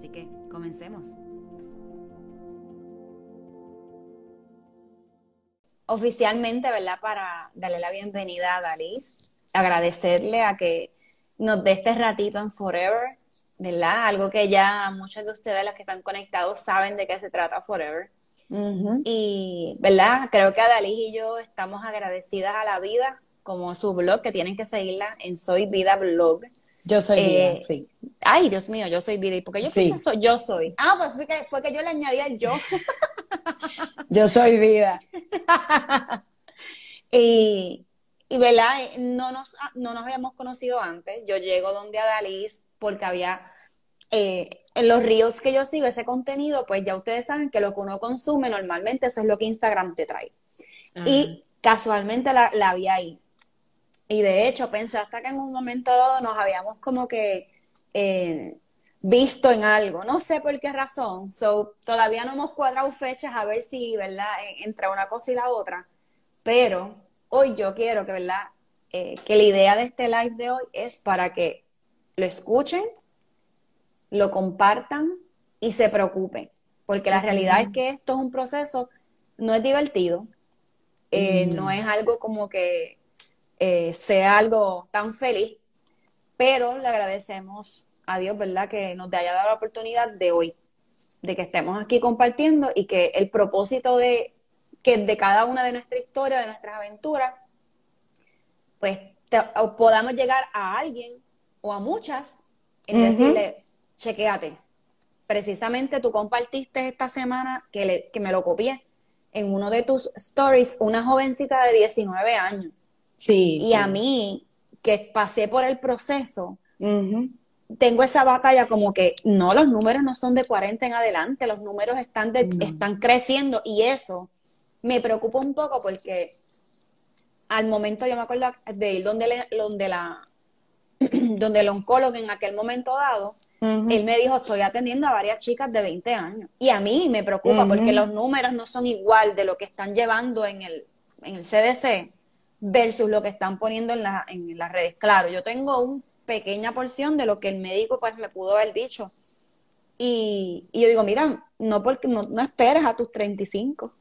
Así que comencemos. Oficialmente, ¿verdad? Para darle la bienvenida a Dalis, agradecerle a que nos dé este ratito en Forever, ¿verdad? Algo que ya muchos de ustedes, los que están conectados, saben de qué se trata Forever. Y, ¿verdad? Creo que Dalis y yo estamos agradecidas a la vida, como su blog, que tienen que seguirla en Soy Vida Blog. Yo soy vida, Eh, sí. Ay, Dios mío, yo soy vida. ¿Y por qué yo Sí. pienso soy? Yo soy. Ah, pues fue que, fue que yo le añadí el yo. Yo soy vida. y, y, ¿verdad? Eh, No nos, no nos habíamos conocido antes. Yo llego donde a Dalis porque había eh, en los reels que yo sigo ese contenido, pues ya ustedes saben que lo que uno consume normalmente eso es lo que Instagram te trae. Y casualmente la, la vi ahí. Y de hecho pensé hasta que en un momento dado nos habíamos como que eh, visto en algo, no sé por qué razón. So, todavía no hemos cuadrado fechas a ver si, ¿verdad?, en- entre una cosa y la otra. Pero hoy yo quiero que, ¿verdad?, eh, que la idea de este live de hoy es para que lo escuchen, lo compartan y se preocupen. Porque la realidad es que esto es un proceso, no es divertido, eh, Mm. no es algo como que eh, sea algo tan feliz, pero le agradecemos a Dios, ¿verdad?, que nos haya dado la oportunidad de hoy, de que estemos aquí compartiendo y que el propósito de, que de cada una de nuestra historia, de nuestras aventuras, pues te- podamos llegar a alguien o a muchas en decirle, chequéate. Precisamente tú compartiste esta semana que, le- que me lo copié en uno de tus stories, una jovencita de 19 años. Sí. Y a mí, que pasé por el proceso, tengo esa batalla como que no, los números no son de 40 en adelante, los números están, de- No. están creciendo y eso me preocupa un poco porque al momento yo me acuerdo de ir donde, le- donde, la, donde el oncólogo en aquel momento dado, él me dijo, estoy atendiendo a varias chicas de 20 años. Y a mí me preocupa porque los números no son igual de lo que están llevando en el, en el CDC versus lo que están poniendo en, la- en las redes. Claro, yo tengo una pequeña porción de lo que el médico pues me pudo haber dicho. Y, y yo digo, mira, no, porque, no, no esperes a tus 35,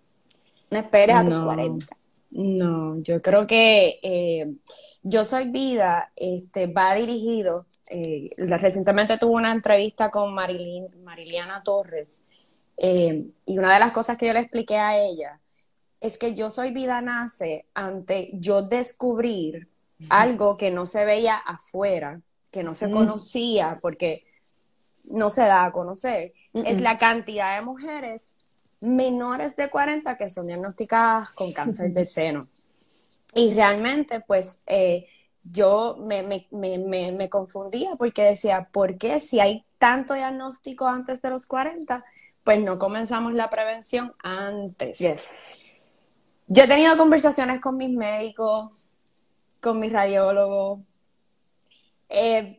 no esperes a tus No. 40. No, yo creo que eh, Yo Soy Vida este, va dirigido. eh, recientemente tuve una entrevista con Marilyn, Mariliana Torres eh, y una de las cosas que yo le expliqué a ella es que Yo Soy Vida nace ante yo descubrir algo que no se veía afuera, que no se conocía porque no se da a conocer. Es la cantidad de mujeres menores de 40 que son diagnosticadas con cáncer de seno. Y realmente, pues, eh, yo me, me, me, me, me confundía porque decía, ¿por qué si hay tanto diagnóstico antes de los 40, pues no comenzamos la prevención antes? Yes. Yo he tenido conversaciones con mis médicos, con mis radiólogos. Eh,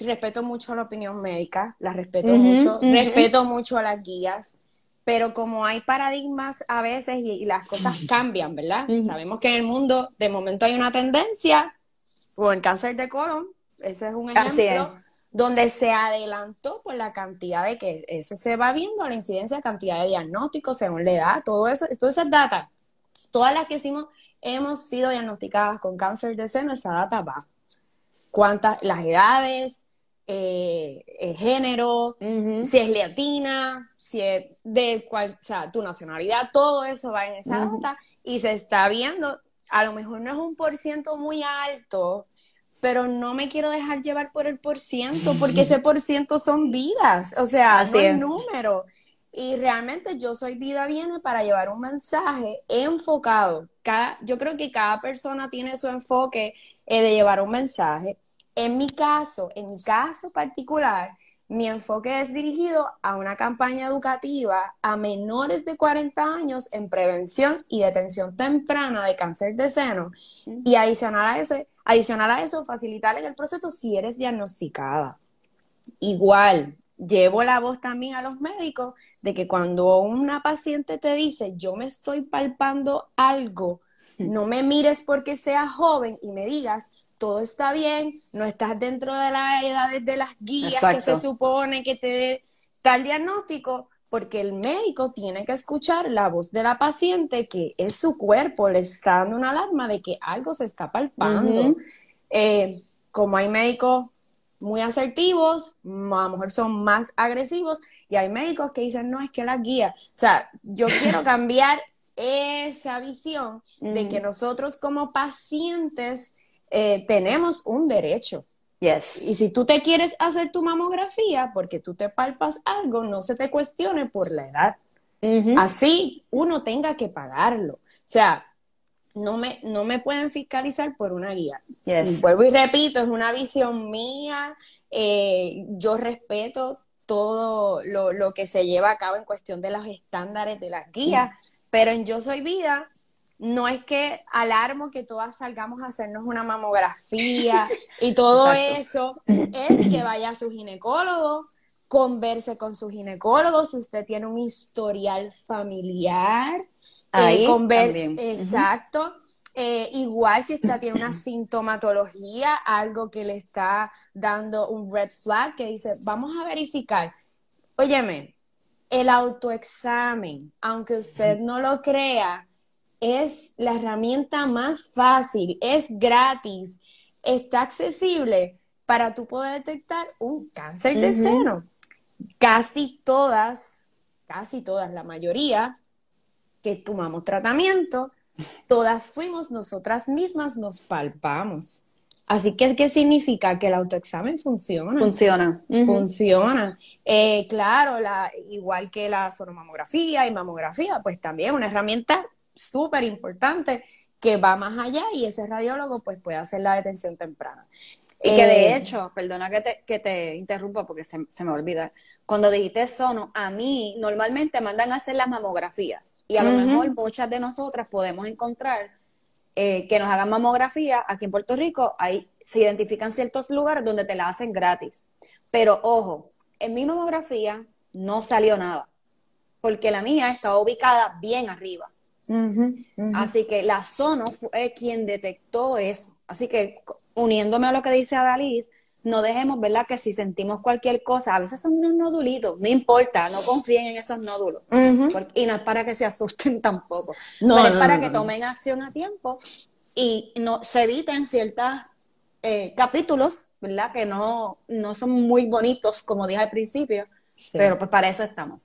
respeto mucho la opinión médica, la respeto mucho, respeto mucho las guías, pero como hay paradigmas a veces y, y las cosas cambian, ¿verdad? Sabemos que en el mundo de momento hay una tendencia, o el cáncer de colon, ese es un ejemplo, donde se adelantó por la cantidad de que eso se va viendo, la incidencia, cantidad de diagnósticos según la edad, todo eso, todas esas datas, todas las que hicimos, hemos sido diagnosticadas con cáncer de seno, esa data va. ¿Cuántas? Las edades, eh, el género, si es latina, si es de cuál, o sea, tu nacionalidad, todo eso va en esa data y se está viendo, a lo mejor no es un por ciento muy alto, pero no me quiero dejar llevar por el por ciento, porque ese por ciento son vidas, o sea, es es. número. Y realmente yo soy vida viene para llevar un mensaje enfocado. Cada, yo creo que cada persona tiene su enfoque eh, de llevar un mensaje. En mi caso, en mi caso particular, mi enfoque es dirigido a una campaña educativa a menores de 40 años en prevención y detención temprana de cáncer de seno y adicional a, ese, adicional a eso, facilitar el proceso si eres diagnosticada. Igual, llevo la voz también a los médicos de que cuando una paciente te dice, yo me estoy palpando algo, no me mires porque sea joven y me digas, todo está bien, no estás dentro de las edades de las guías que se supone que te dé tal diagnóstico, porque el médico tiene que escuchar la voz de la paciente, que es su cuerpo, le está dando una alarma de que algo se está palpando. Eh, como hay médicos muy asertivos, a lo mejor son más agresivos, y hay médicos que dicen, no, es que la guía, o sea, yo quiero cambiar esa visión de que nosotros como pacientes eh, tenemos un derecho. Yes. Y si tú te quieres hacer tu mamografía porque tú te palpas algo, no se te cuestione por la edad. Así uno tenga que pagarlo. O sea, no me, no me pueden fiscalizar por una guía. Yes. vuelvo y repito, es una visión mía. Eh, yo respeto todo lo, lo, que se lleva a cabo en cuestión de los estándares de las guías, pero en Yo Soy Vida no es que alarmo que todas salgamos a hacernos una mamografía y todo eso, es que vaya a su ginecólogo, converse con su ginecólogo, si usted tiene un historial familiar, eh, Ahí exacto. Eh, igual si usted tiene una sintomatología, algo que le está dando un red flag, que dice, vamos a verificar. Óyeme, el autoexamen, aunque usted no lo crea, es la herramienta más fácil, es gratis, está accesible para tú poder detectar un cáncer de seno. Casi todas, casi todas, la mayoría que tomamos tratamiento, todas fuimos nosotras mismas, nos palpamos. Así que, ¿qué significa? Que el autoexamen funciona. Funciona. Funciona. Eh, claro, la, igual que la sonomamografía y mamografía, pues también una herramienta súper importante que va más allá y ese radiólogo pues puede hacer la detención temprana. Y que de eh, hecho, perdona que te, que te interrumpa porque se, me olvida, cuando dijiste sono, a mí normalmente mandan a hacer las mamografías y a lo mejor muchas de nosotras podemos encontrar eh, que nos hagan mamografía aquí en Puerto Rico, ahí se identifican ciertos lugares donde te la hacen gratis. Pero ojo, en mi mamografía no salió nada, porque la mía estaba ubicada bien arriba. Así que la Sono fue quien detectó eso. Así que uniéndome a lo que dice Adalys, no dejemos, ¿verdad? Que si sentimos cualquier cosa, a veces son unos nodulitos, no importa, no confíen en esos nódulos. y no es para que se asusten tampoco. No, es para que tomen acción a tiempo y no se eviten ciertos eh, capítulos, ¿verdad? Que no, no son muy bonitos, como dije al principio, pero pues para eso estamos.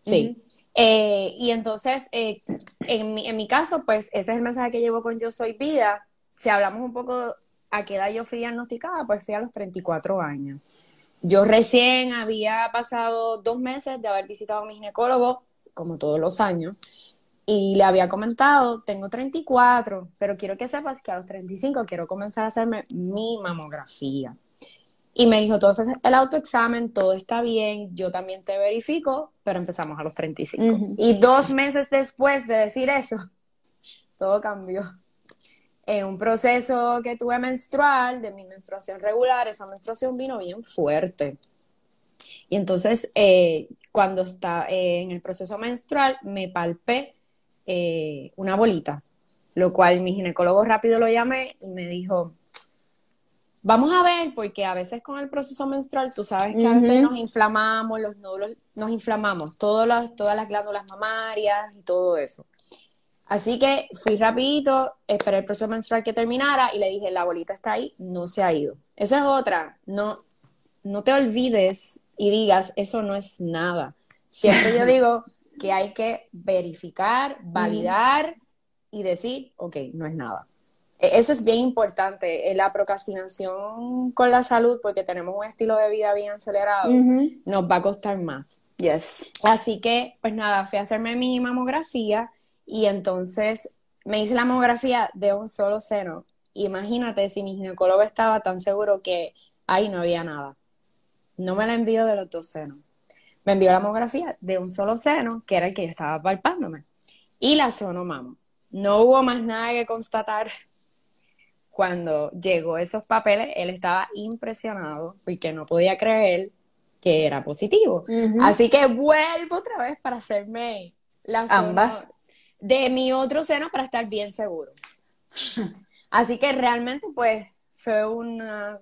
Sí. Eh, y entonces, eh, en, mi, en mi caso, pues ese es el mensaje que llevo con Yo Soy Vida. Si hablamos un poco a qué edad yo fui diagnosticada, pues fui a los 34 años. Yo recién había pasado dos meses de haber visitado a mi ginecólogo, como todos los años, y le había comentado, tengo 34, pero quiero que sepas que a los 35 quiero comenzar a hacerme mi mamografía. Y me dijo, entonces el autoexamen, todo está bien, yo también te verifico, pero empezamos a los 35. Y dos meses después de decir eso, todo cambió. En un proceso que tuve menstrual, de mi menstruación regular, esa menstruación vino bien fuerte. Y entonces, eh, cuando está eh, en el proceso menstrual, me palpé eh, una bolita, lo cual mi ginecólogo rápido lo llamé y me dijo, Vamos a ver, porque a veces con el proceso menstrual, tú sabes que a veces nos inflamamos, los nódulos nos inflamamos, todas las, todas las glándulas mamarias y todo eso. Así que fui rapidito, esperé el proceso menstrual que terminara y le dije, la bolita está ahí, no se ha ido. Eso es otra, no, no te olvides y digas, eso no es nada. Siempre yo digo que hay que verificar, validar y decir, ok, no es nada. E-, eso es bien importante, eh, la procrastinación con la salud, porque tenemos un estilo de vida bien acelerado, nos va a costar más. Yes. Así que, pues nada, fui a hacerme mi mamografía y entonces me hice la mamografía de un solo seno. Imagínate si mi ginecólogo estaba tan seguro que ahí no había nada. no me la envió de los dos senos. Me envió la mamografía de un solo seno, que era el que yo estaba palpándome, y la sonomamo. No hubo más nada que constatar. Cuando llegó esos papeles, él estaba impresionado porque no podía creer que era positivo. Así que vuelvo otra vez para hacerme las ambas de mi otro seno para estar bien seguro. Así que realmente pues fue una,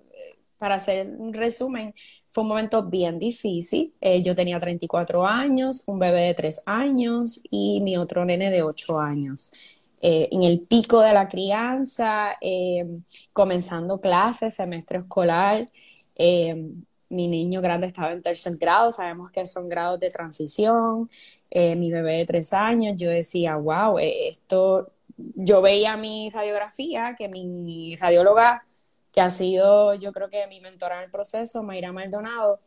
para hacer un resumen, fue un momento bien difícil. Eh, yo tenía 34 años, un bebé de 3 años y mi otro nene de 8 años. Eh, en el pico de la crianza, eh, comenzando clases, semestre escolar, mi niño grande estaba en tercer grado, sabemos que son grados de transición, eh, mi bebé de tres años, yo decía, wow, eh, esto, yo veía mi radiografía, que mi radióloga, que ha sido yo creo que mi mentora en el proceso, Mayra Maldonado,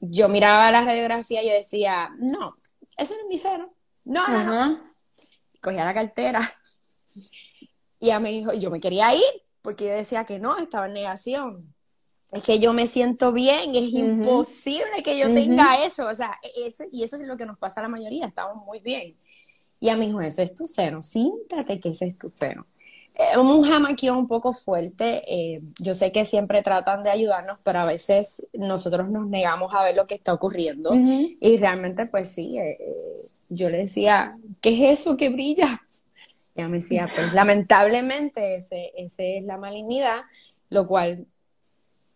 yo miraba la radiografía y yo decía, no, ese no es mi seno, no, no, no. Cogía la cartera. Y ella me dijo, yo me quería ir, porque yo decía que no, estaba en negación es que yo me siento bien, es imposible que yo tenga eso, o sea, e-, ese, y eso es lo que nos pasa a la mayoría, estamos muy bien. Y a mi hijo, ese es tu seno, siéntate que ese es tu seno. Es un jamaqueo un poco fuerte, eh, yo sé que siempre tratan de ayudarnos, pero a veces nosotros nos negamos a ver lo que está ocurriendo y realmente pues sí, eh, eh, yo le decía, ¿qué es eso que brilla? Y ella me decía, pues lamentablemente ese, ese es la malignidad, lo cual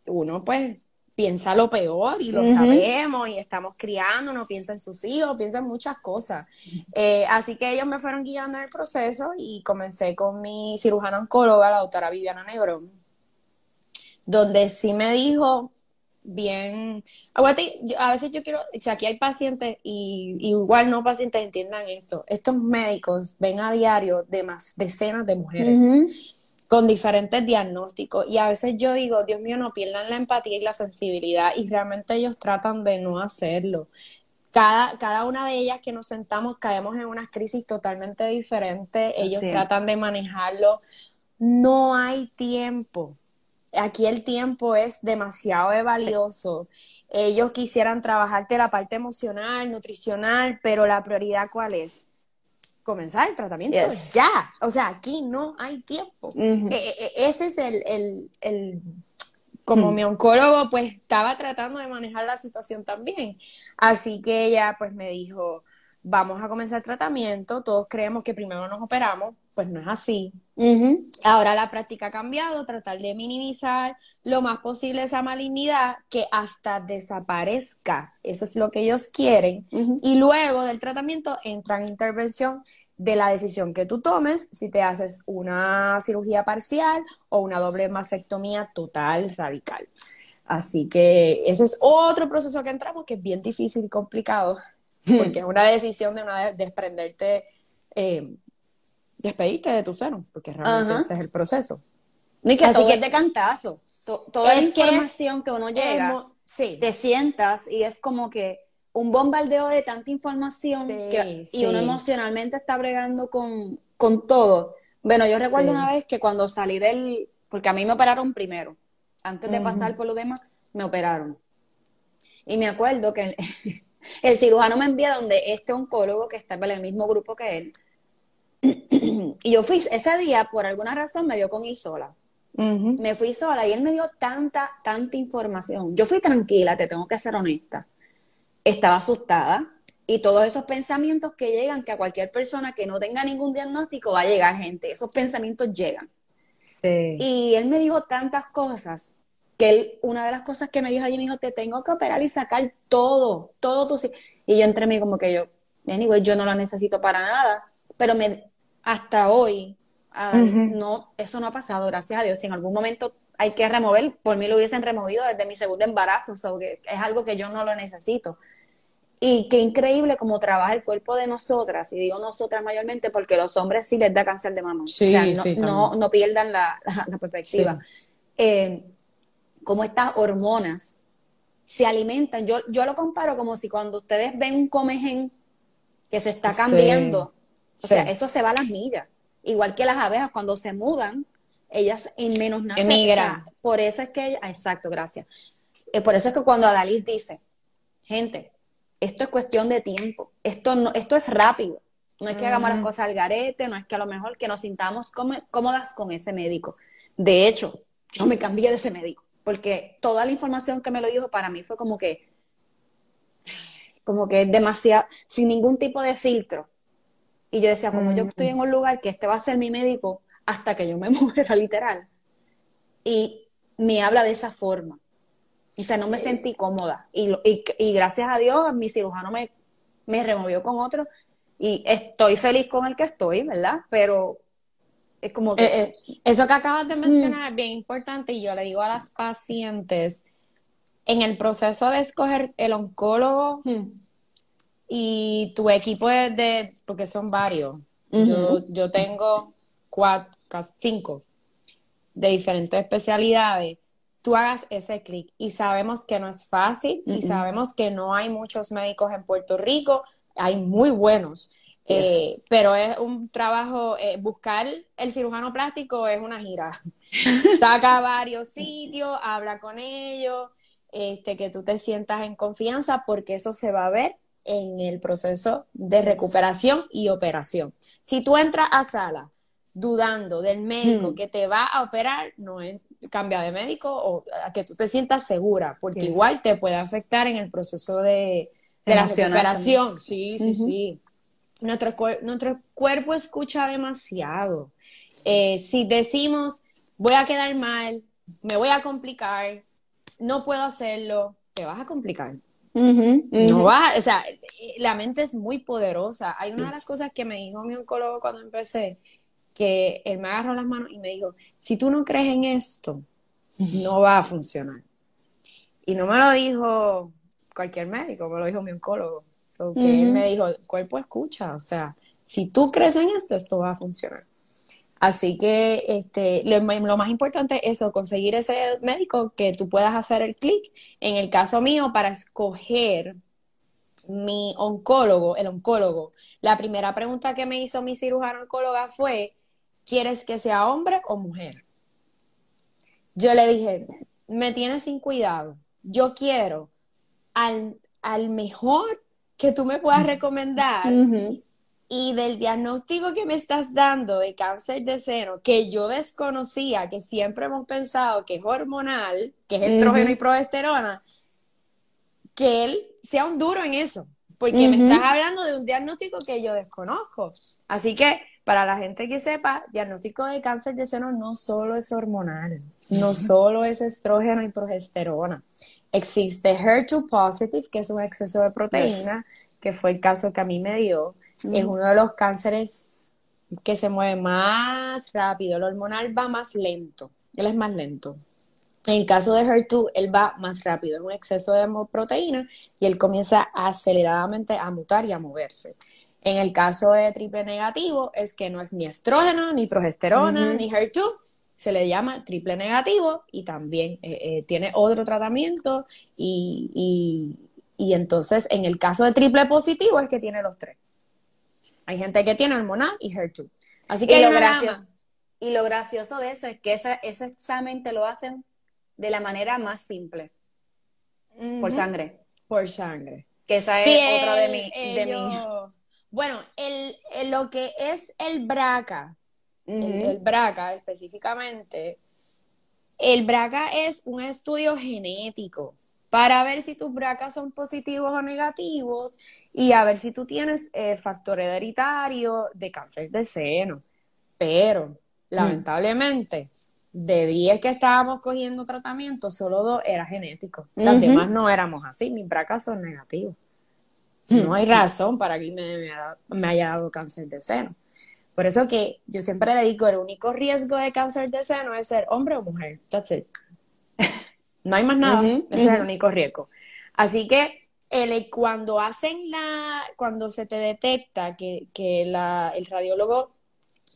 uno pues piensa lo peor y lo sabemos y estamos criando, no piensa en sus hijos, piensa en muchas cosas. Eh, así que ellos me fueron guiando en el proceso y comencé con mi cirujana oncóloga, la doctora Viviana Negrón, donde sí me dijo bien, aguante, a veces yo quiero, si aquí hay pacientes y, igual no pacientes entiendan esto, estos médicos ven a diario de más decenas de mujeres con diferentes diagnósticos. Y a veces yo digo, Dios mío, no pierdan la empatía y la sensibilidad y realmente ellos tratan de no hacerlo. Cada, cada una de ellas que nos sentamos caemos en unas crisis totalmente diferentes, ellos tratan de manejarlo. No hay tiempo. Aquí el tiempo es demasiado valioso. Ellos quisieran trabajarte la parte emocional, nutricional, pero la prioridad cuál es? Comenzar el tratamiento ya. O sea, aquí no hay tiempo. E, e, e, ese es el, el, como hmm. mi oncólogo, pues estaba tratando de manejar la situación también. Así que ella, pues me dijo, vamos a comenzar el tratamiento, todos creemos que primero nos operamos, pues no es así. Ahora la práctica ha cambiado, tratar de minimizar lo más posible esa malignidad que hasta desaparezca. Eso es lo que ellos quieren. Y luego del tratamiento entra en intervención de la decisión que tú tomes, si te haces una cirugía parcial o una doble mastectomía total radical. Así que ese es otro proceso que entramos que es bien difícil y complicado, porque es una decisión de una desprenderte eh, despedirte de tu seno, porque realmente ese es el proceso. Y que todo es de cantazo. toda la información que, uno llega, te sientas y es como que un bombardeo de tanta información que, y uno emocionalmente está bregando con, todo. Bueno, yo recuerdo una vez que cuando salí del, porque a mí me operaron primero, antes de pasar por lo demás, me operaron. Y me acuerdo que el, el cirujano me envía donde este oncólogo que está en el mismo grupo que él, y yo fui, ese día, por alguna razón, me dio con ir sola. Me fui sola y él me dio tanta, tanta información. Yo fui tranquila, te tengo que ser honesta. Estaba asustada y todos esos pensamientos que llegan, que a cualquier persona que no tenga ningún diagnóstico va a llegar gente, esos pensamientos llegan. Y él me dijo tantas cosas que él, una de las cosas que me dijo allí, me dijo, te tengo que operar y sacar todo, todo tu... Y yo entre mí como que yo, anyway, yo no lo necesito para nada, pero me, hasta hoy, no, eso no ha pasado, gracias a Dios. Si en algún momento hay que remover, por mí lo hubiesen removido desde mi segundo embarazo, o que es algo que yo no lo necesito. Y qué increíble cómo trabaja el cuerpo de nosotras, y digo nosotras mayormente porque los hombres sí les da cáncer de mama. o sea, no, no, pierdan la, perspectiva. Eh, cómo estas hormonas se alimentan. Yo, yo lo comparo como si cuando ustedes ven un comején que se está cambiando, o sea, eso se va a las millas. Igual que las abejas, cuando se mudan, ellas en menos nacen. por eso es que, exacto, gracias. eh, por eso es que cuando Adalys dice, gente, esto es cuestión de tiempo, esto, no, esto es rápido, no es que hagamos las cosas al garete, no es que a lo mejor que nos sintamos cómodas con ese médico. De hecho, yo me cambié de ese médico, porque toda la información que me lo dijo para mí fue como que, como que demasiado, sin ningún tipo de filtro. Y yo decía, como yo estoy en un lugar que este va a ser mi médico hasta que yo me muera, literal. Y me habla de esa forma. O sea, no me sentí cómoda. Y, y, gracias a Dios, mi cirujano me, me removió con otro. Y estoy feliz con el que estoy, ¿verdad? Pero es como que... Eh, eh, eso que acabas de mencionar es bien importante y yo le digo a las pacientes, en el proceso de escoger el oncólogo y tu equipo de, porque son varios, yo, yo tengo cuatro, cinco de diferentes especialidades, tú hagas ese clic. Y sabemos que no es fácil y sabemos que no hay muchos médicos en Puerto Rico, hay muy buenos. Eh, pero es un trabajo, eh, buscar el cirujano plástico es una gira. Saca varios sitios, habla con ellos, este, que tú te sientas en confianza porque eso se va a ver en el proceso de recuperación y operación. Si tú entras a sala dudando del médico hmm. que te va a operar, no es cambia de médico o a que tú te sientas segura, porque igual te puede afectar en el proceso de, la recuperación. Sí, sí, sí. Nuestro, nuestro cuerpo escucha demasiado. Eh, si decimos, voy a quedar mal, me voy a complicar, no puedo hacerlo, te vas a complicar. No va, o sea, la mente es muy poderosa. Hay una de las cosas que me dijo mi oncólogo cuando empecé, que él me agarró las manos y me dijo, si tú no crees en esto, no va a funcionar. Y no me lo dijo cualquier médico, me lo dijo mi oncólogo. que él me dijo, el cuerpo escucha, o sea, si tú crees en esto, esto va a funcionar. Así que este, lo, más importante es eso, conseguir ese médico que tú puedas hacer el clic. En el caso mío, para escoger mi oncólogo, el oncólogo, la primera pregunta que me hizo mi cirujano oncóloga fue, ¿quieres que sea hombre o mujer? Yo le dije, me tienes sin cuidado. Yo quiero al, mejor que tú me puedas recomendar y del diagnóstico que me estás dando de cáncer de seno, que yo desconocía, que siempre hemos pensado que es hormonal, que es estrógeno y progesterona, que él sea un duro en eso, porque me estás hablando de un diagnóstico que yo desconozco. Así que para la gente que sepa, diagnóstico de cáncer de seno no solo es hormonal, no solo es estrógeno y progesterona. Existe HER2 positive, que es un exceso de proteína, que fue el caso que a mí me dio. Es uno de los cánceres que se mueve más rápido. El hormonal va más lento. Él es más lento. En el caso de HER2, él va más rápido. Es un exceso de proteína y él comienza aceleradamente a mutar y a moverse. En el caso de triple negativo es que no es ni estrógeno, ni progesterona, ni HER2, se le llama triple negativo y también eh, eh, tiene otro tratamiento y, entonces en el caso de triple positivo es que tiene los tres. Hay gente que tiene hormonal y HER2. Así que y lo, gracioso, y lo gracioso de eso es que ese, examen te lo hacen de la manera más simple, por sangre. Por sangre. Que esa es otra de mi... De mi bueno, el, lo que es el BRCA, el, BRCA específicamente, el BRCA es un estudio genético para ver si tus BRCA son positivos o negativos y a ver si tú tienes eh, factor hereditario de cáncer de seno. Pero, mm. lamentablemente, de 10 que estábamos cogiendo tratamiento, solo dos era genético. Las demás no éramos así, mis BRCA son negativos. No hay razón para que me, me, haya dado cáncer de seno. Por eso que yo siempre le digo, el único riesgo de cáncer de seno es ser hombre o mujer. That's it. No hay más nada. Ese es el único riesgo. Así que el, cuando hacen la, cuando se te detecta que, que la, el radiólogo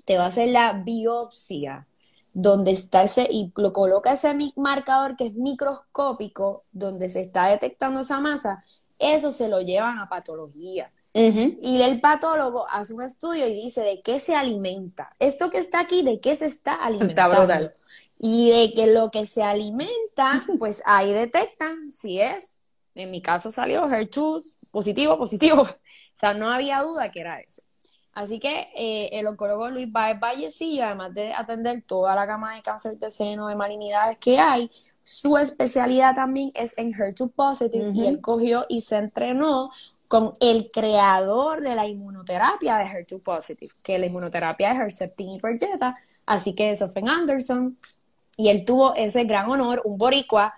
te va a hacer la biopsia, donde está ese, y lo coloca ese marcador que es microscópico, donde se está detectando esa masa, eso se lo llevan a patología. Y el patólogo hace un estudio y dice de qué se alimenta. Esto que está aquí, de qué se está alimentando. Está brutal. Y de que lo que se alimenta, pues ahí detectan si es, en mi caso salió HER2 positivo, positivo. O sea, no había duda que era eso. Así que eh, el oncólogo Luis Baez Vallecillo, además de atender toda la gama de cáncer de seno, de malignidades que hay, su especialidad también es en HER2 positive y él cogió y se entrenó con el creador de la inmunoterapia de HER2 positive, que la inmunoterapia es Herceptin y Perjeta, así que es Ofen Anderson, y él tuvo ese gran honor, un boricua,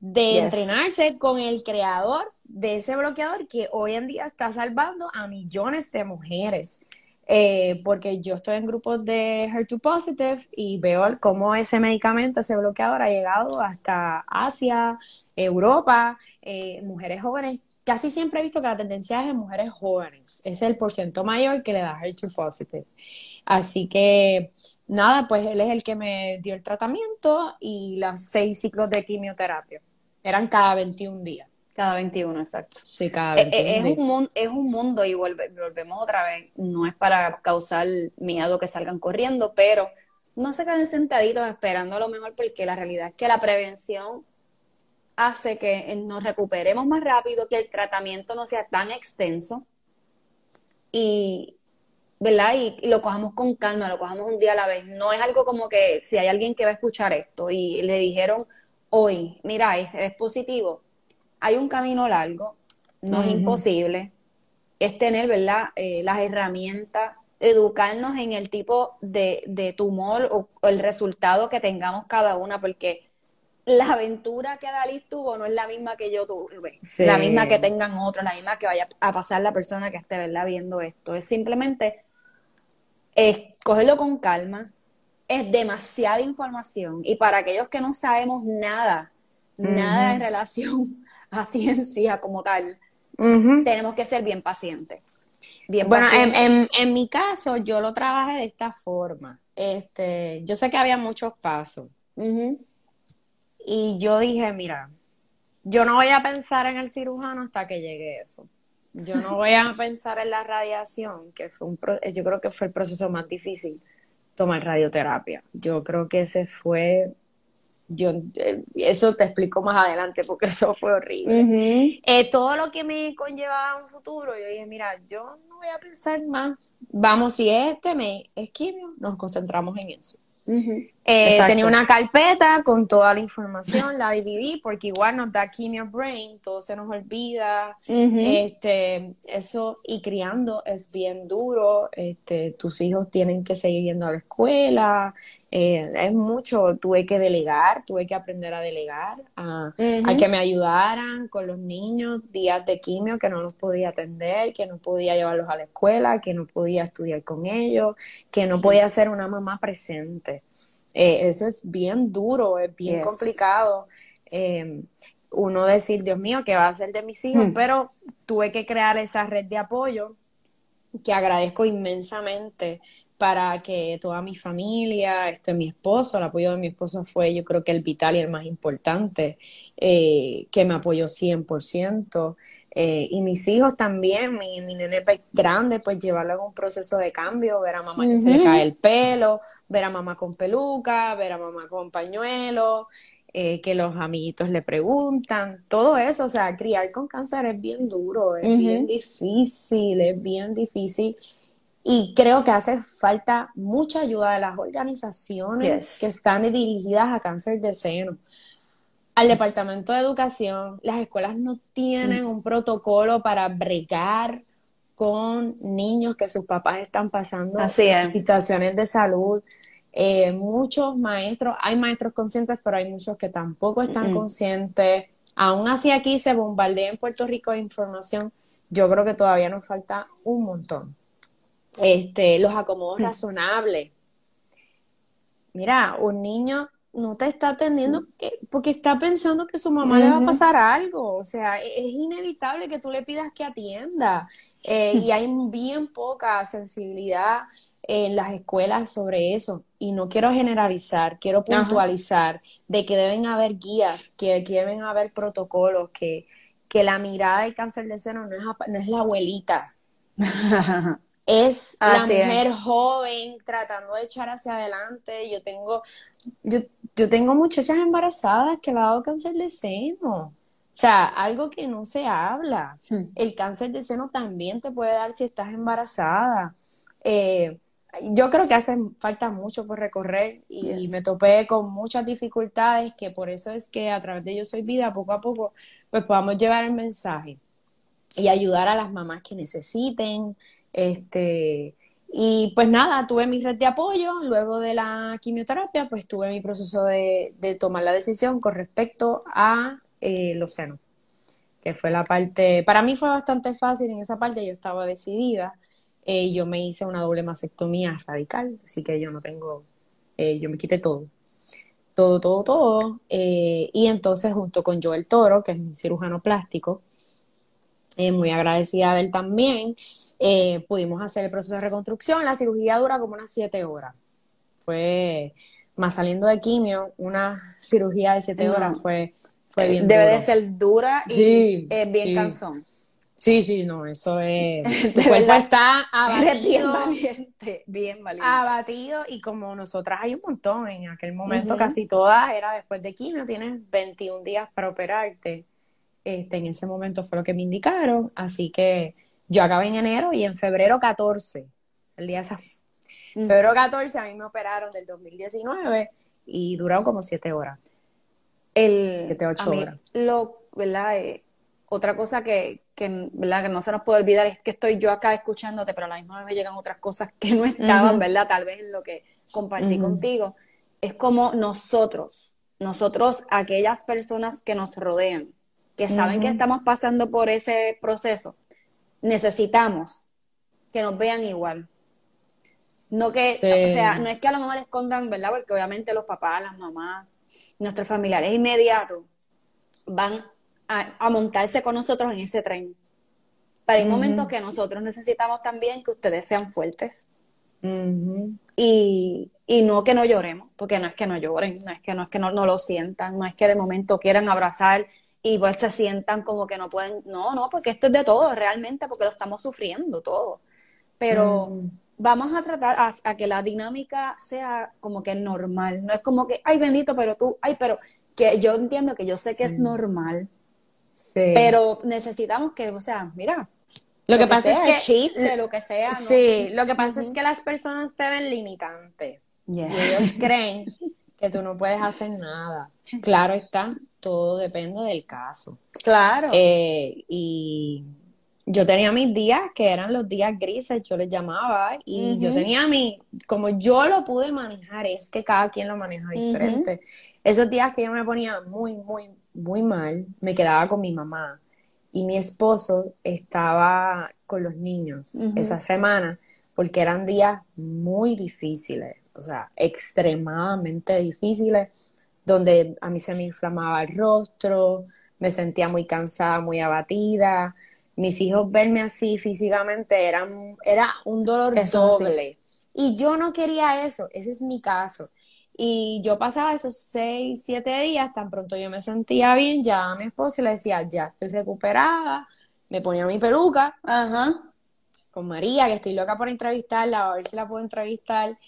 de entrenarse con el creador de ese bloqueador que hoy en día está salvando a millones de mujeres. Eh, porque yo estoy en grupos de HER2 Positive y veo cómo ese medicamento, ese bloqueador ha llegado hasta Asia, Europa, eh, mujeres jóvenes. Casi siempre he visto que la tendencia es en mujeres jóvenes. Es el porcentaje mayor que le da HER2 Positive. Así que, nada, pues él es el que me dio el tratamiento y los seis ciclos de quimioterapia. Eran cada 21 días. Cada 21, exacto. Sí, cada 21. Eh, eh, es, un, mundo, es un mundo y volvemos otra vez. No es para causar miedo que salgan corriendo, pero no se queden sentaditos esperando a lo mejor porque la realidad es que la prevención hace que nos recuperemos más rápido, que el tratamiento no sea tan extenso y, ¿verdad? Y, y, lo cojamos con calma, lo cojamos un día a la vez. No es algo como que si hay alguien que va a escuchar esto y le dijeron hoy, mira, es, es positivo, hay un camino largo, no es imposible, es tener, ¿verdad?, eh, las herramientas, educarnos en el tipo de, tumor o, el resultado que tengamos cada una, porque la aventura que Dalí tuvo no es la misma que yo tuve, la misma que tengan otros, la misma que vaya a pasar la persona que esté, ¿verdad?, viendo esto. Es simplemente es cogerlo con calma, es demasiada información y para aquellos que no sabemos nada, nada en relación a ciencia como tal, tenemos que ser bien pacientes. Bien bueno, En, en, mi caso, yo lo trabajé de esta forma. Este, yo sé que había muchos pasos. Y yo dije, mira, yo no voy a pensar en el cirujano hasta que llegue eso. Yo no voy a pensar en la radiación, que fue un yo creo que fue el proceso más difícil, tomar radioterapia. Yo creo que ese fue yo eh, eso te explico más adelante porque eso fue horrible. Eh, todo lo que me conllevaba un futuro, yo dije, mira, yo no voy a pensar más. Vamos, si es este mes es quimio, nos concentramos en eso. Eh, tenía una carpeta con toda la información, la dividí porque igual nos da quimio brain, todo se nos olvida, este, eso y criando es bien duro, este, tus hijos tienen que seguir yendo a la escuela, eh, es mucho, tuve que delegar, tuve que aprender a delegar, a, que me ayudaran con los niños, días de quimio que no los podía atender, que no podía llevarlos a la escuela, que no podía estudiar con ellos, que no podía ser una mamá presente. Eh, eso es bien duro, es bien complicado. Eh, uno decir, Dios mío, ¿qué va a hacer de mis hijos? Hmm. Pero tuve que crear esa red de apoyo que agradezco inmensamente para que toda mi familia, este, mi esposo, el apoyo de mi esposo fue yo creo que el vital y el más importante, eh, que me apoyó 100%. Eh, y mis hijos también, mi, mi nene grande, pues llevarlo en un proceso de cambio, ver a mamá que se le cae el pelo, ver a mamá con peluca, ver a mamá con pañuelo, eh, que los amiguitos le preguntan, todo eso, o sea, criar con cáncer es bien duro, es bien difícil, es bien difícil. Y creo que hace falta mucha ayuda de las organizaciones que están dirigidas a cáncer de seno. Al Departamento de Educación, las escuelas no tienen un protocolo para bregar con niños que sus papás están pasando situaciones de salud. Eh, muchos maestros, hay maestros conscientes, pero hay muchos que tampoco están conscientes. Aún así aquí se bombardea en Puerto Rico de información. Yo creo que todavía nos falta un montón este, los acomodos razonables. Mira, un niño no te está atendiendo porque está pensando que su mamá le va a pasar algo. O sea, e, es inevitable que tú le pidas que atienda. Eh, y hay bien poca sensibilidad en las escuelas sobre eso. Y no quiero generalizar, quiero puntualizar de que deben haber guías, que, deben haber protocolos, que, que la mirada del cáncer de seno no es, no es la abuelita, es la mujer joven tratando de echar hacia adelante. Yo tengo, yo, yo tengo muchachas embarazadas que le ha dado cáncer de seno. O sea, algo que no se habla. Hmm. El cáncer de seno también te puede dar si estás embarazada. Eh, yo creo que hace falta mucho por recorrer y, me topé con muchas dificultades que por eso es que a través de Yo Soy Vida, poco a poco, pues podamos llevar el mensaje y ayudar a las mamás que necesiten. Este, y pues nada, tuve mi red de apoyo, luego de la quimioterapia, pues tuve mi proceso de, tomar la decisión con respecto a eh, los senos, que fue la parte, para mí fue bastante fácil en esa parte, yo estaba decidida, eh, yo me hice una doble mastectomía radical, así que yo no tengo, eh, yo me quité todo, todo, todo, todo, y entonces junto con Joel Toro, que es mi cirujano plástico, muy agradecida de él también, pudimos hacer el proceso de reconstrucción, la cirugía dura como unas siete horas, fue más saliendo de quimio, una cirugía de siete horas fue Debe de ser dura y bien cansón. Sí, sí, no, eso es. Tu cuerpo está abatido. Bien valiente, bien valiente. Abatido, y como nosotras hay un montón, en aquel momento casi todas era después de quimio, tienes 21 días para operarte. Este, en ese momento fue lo que me indicaron, así que yo acabé en enero y en febrero 14, el día de febrero 14 a mí me operaron del 2019 y duraron como 7 horas. El, Lo, ¿verdad? Eh, otra cosa que, ¿verdad? que no se nos puede olvidar es que estoy yo acá escuchándote, pero a la misma vez me llegan otras cosas que no estaban, ¿verdad? Tal vez en lo que compartí contigo. Es como nosotros, nosotros, aquellas personas que nos rodean, que saben que estamos pasando por ese proceso, necesitamos que nos vean igual. No que, o sea, no es que a lo mejor escondan, ¿verdad? Porque obviamente los papás, las mamás, nuestros familiares inmediatos van a, montarse con nosotros en ese tren. Pero hay momentos que nosotros necesitamos también que ustedes sean fuertes. y, no que no lloremos, porque no es que no lloren, no es que no es que no, lo sientan, no es que de momento quieran abrazar y pues se sientan como que no pueden, no, no, porque esto es de todo realmente, porque lo estamos sufriendo todo. Pero vamos a tratar a, que la dinámica sea como que normal. No es como que, ay, bendito, pero tú, ay, pero que yo entiendo que yo sé que es normal. Pero necesitamos que, o sea, mira. Lo, que, pasa es que. chiste, lo que sea. Sí, lo que pasa es que las personas te ven limitante. Y ellos creen que tú no puedes hacer nada. Claro está, todo depende del caso. Claro. Eh, y yo tenía mis días que eran los días grises, yo les llamaba, y yo tenía mi, como yo lo pude manejar, es que cada quien lo maneja diferente. Esos días que yo me ponía muy, muy, muy mal, me quedaba con mi mamá y mi esposo estaba con los niños esa semana, porque eran días muy difíciles, o sea, extremadamente difíciles, donde a mí se me inflamaba el rostro, me sentía muy cansada, muy abatida, mis hijos verme así físicamente era, era un dolor doble. Y yo no quería eso, ese es mi caso. Y yo pasaba esos seis, siete días, tan pronto yo me sentía bien, ya a mi esposo le decía, ya estoy recuperada, me ponía mi peluca Ajá. con María, que estoy loca por entrevistarla, a ver si la puedo entrevistar,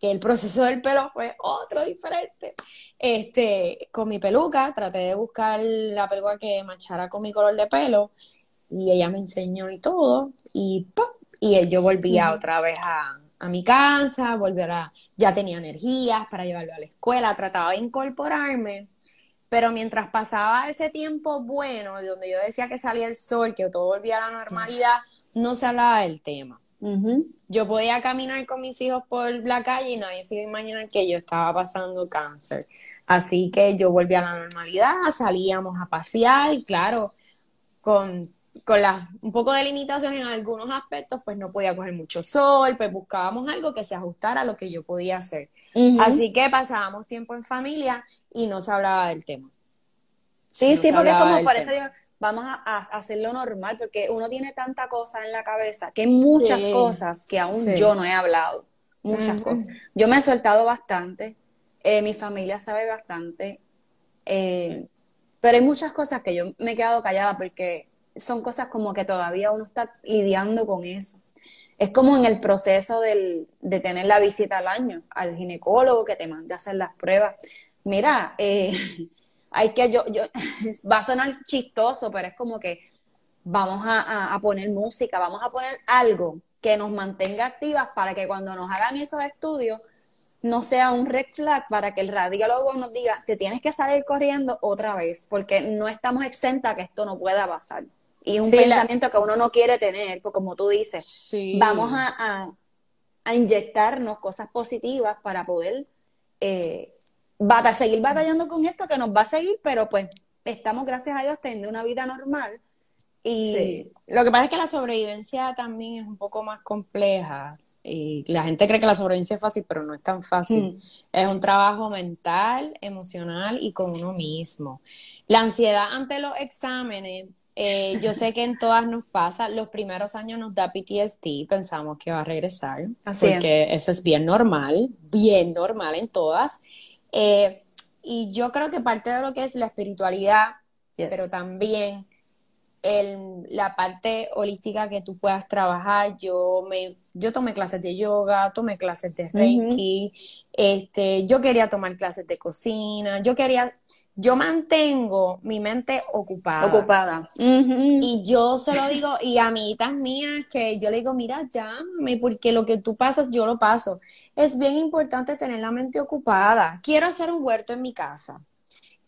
que el proceso del pelo fue otro diferente. Este, con mi peluca, traté de buscar la peluca que manchara con mi color de pelo y ella me enseñó y todo, y y yo volvía otra vez a, mi casa, volver a, ya tenía energías para llevarlo a la escuela, trataba de incorporarme, pero mientras pasaba ese tiempo bueno, donde yo decía que salía el sol, que todo volvía a la normalidad, no se hablaba del tema. Yo podía caminar con mis hijos por la calle y nadie se iba a imaginar que yo estaba pasando cáncer. Así que yo volví a la normalidad, salíamos a pasear y claro, con con las un poco de limitación en algunos aspectos, pues no podía coger mucho sol, pues buscábamos algo que se ajustara a lo que yo podía hacer. Así que pasábamos tiempo en familia y no se hablaba del tema. Sí, sí, porque es como parece, vamos a, hacerlo normal, porque uno tiene tanta cosa en la cabeza, que hay muchas cosas que aún yo no he hablado, muchas cosas. Yo me he soltado bastante, eh, mi familia sabe bastante, eh, pero hay muchas cosas que yo me he quedado callada porque son cosas como que todavía uno está lidiando con eso. Es como en el proceso del, de tener la visita al año, al ginecólogo que te mande a hacer las pruebas. Mira, eh, hay que, yo, yo, va a sonar chistoso, pero es como que vamos a, poner música, vamos a poner algo que nos mantenga activas para que cuando nos hagan esos estudios no sea un red flag para que el radiólogo nos diga que tienes que salir corriendo otra vez, porque no estamos exenta que esto no pueda pasar. Y es un pensamiento que uno no quiere tener, porque como tú dices, vamos a, a, inyectarnos cosas positivas para poder eh, seguir batallando con esto que nos va a seguir, pero pues estamos, gracias a Dios, teniendo una vida normal. Y lo que pasa es que la sobrevivencia también es un poco más compleja. Y la gente cree que la sobrevivencia es fácil, pero no es tan fácil. Mm. Es un trabajo mental, emocional y con uno mismo. La ansiedad ante los exámenes, eh, yo sé que en todas nos pasa. Los primeros años nos da PTSD, pensamos que va a regresar, porque eso es bien normal, bien normal en todas. Eh, y yo creo que parte de lo que es la espiritualidad, pero también el, la parte holística que tú puedas trabajar. Yo me, yo tomé clases de yoga, tomé clases de Reiki, este, yo quería tomar clases de cocina, yo quería, yo mantengo mi mente ocupada. Ocupada. Y yo se lo digo, y amiguitas mías que yo le digo, mira, llámame, porque lo que tú pasas, yo lo paso. Es bien importante tener la mente ocupada. Quiero hacer un huerto en mi casa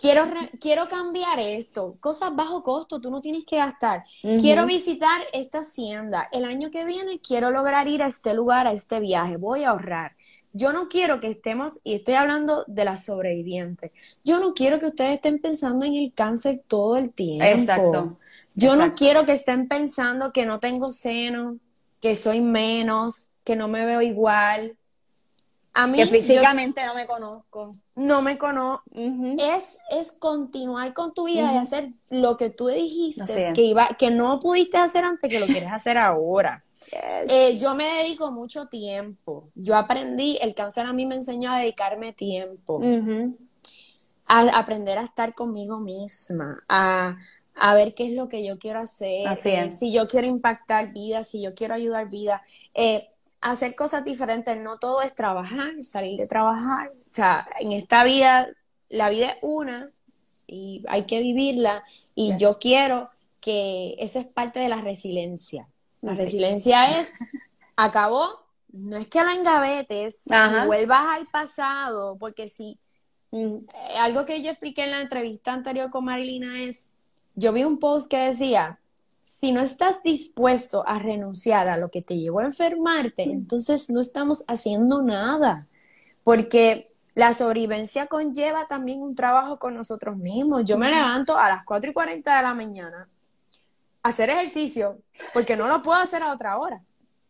quiero, quiero cambiar esto, cosas bajo costo, tú no tienes que gastar. Quiero visitar esta hacienda. El año que viene quiero lograr ir a este lugar, a este viaje, voy a ahorrar. Yo no quiero que estemos, y estoy hablando de las sobrevivientes, yo no quiero que ustedes estén pensando en el cáncer todo el tiempo. Exacto. Yo no quiero que estén pensando que no tengo seno, que soy menos, que no me veo igual, a mí, que físicamente no me conozco. No me conozco. es, es continuar con tu vida y hacer lo que tú dijiste que, iba, que no pudiste hacer antes que lo quieres hacer ahora. Eh, yo me dedico mucho tiempo. Yo aprendí, el cáncer a mí me enseñó a dedicarme tiempo. A aprender a estar conmigo misma, a, ver qué es lo que yo quiero hacer, eh, si yo quiero impactar vida, si yo quiero ayudar vida. Eh, hacer cosas diferentes, no todo es trabajar, salir de trabajar. O sea, en esta vida, la vida es una y hay que vivirla y yo quiero que eso es parte de la resiliencia. La resiliencia es, acabó, no es que la engavetes, vuelvas al pasado, porque si mm, eh, algo que yo expliqué en la entrevista anterior con Marilina es, yo vi un post que decía, si no estás dispuesto a renunciar a lo que te llevó a enfermarte, entonces no estamos haciendo nada, porque la sobrevivencia conlleva también un trabajo con nosotros mismos. Yo me levanto a las 4 y 40 de la mañana a hacer ejercicio, porque no lo puedo hacer a otra hora.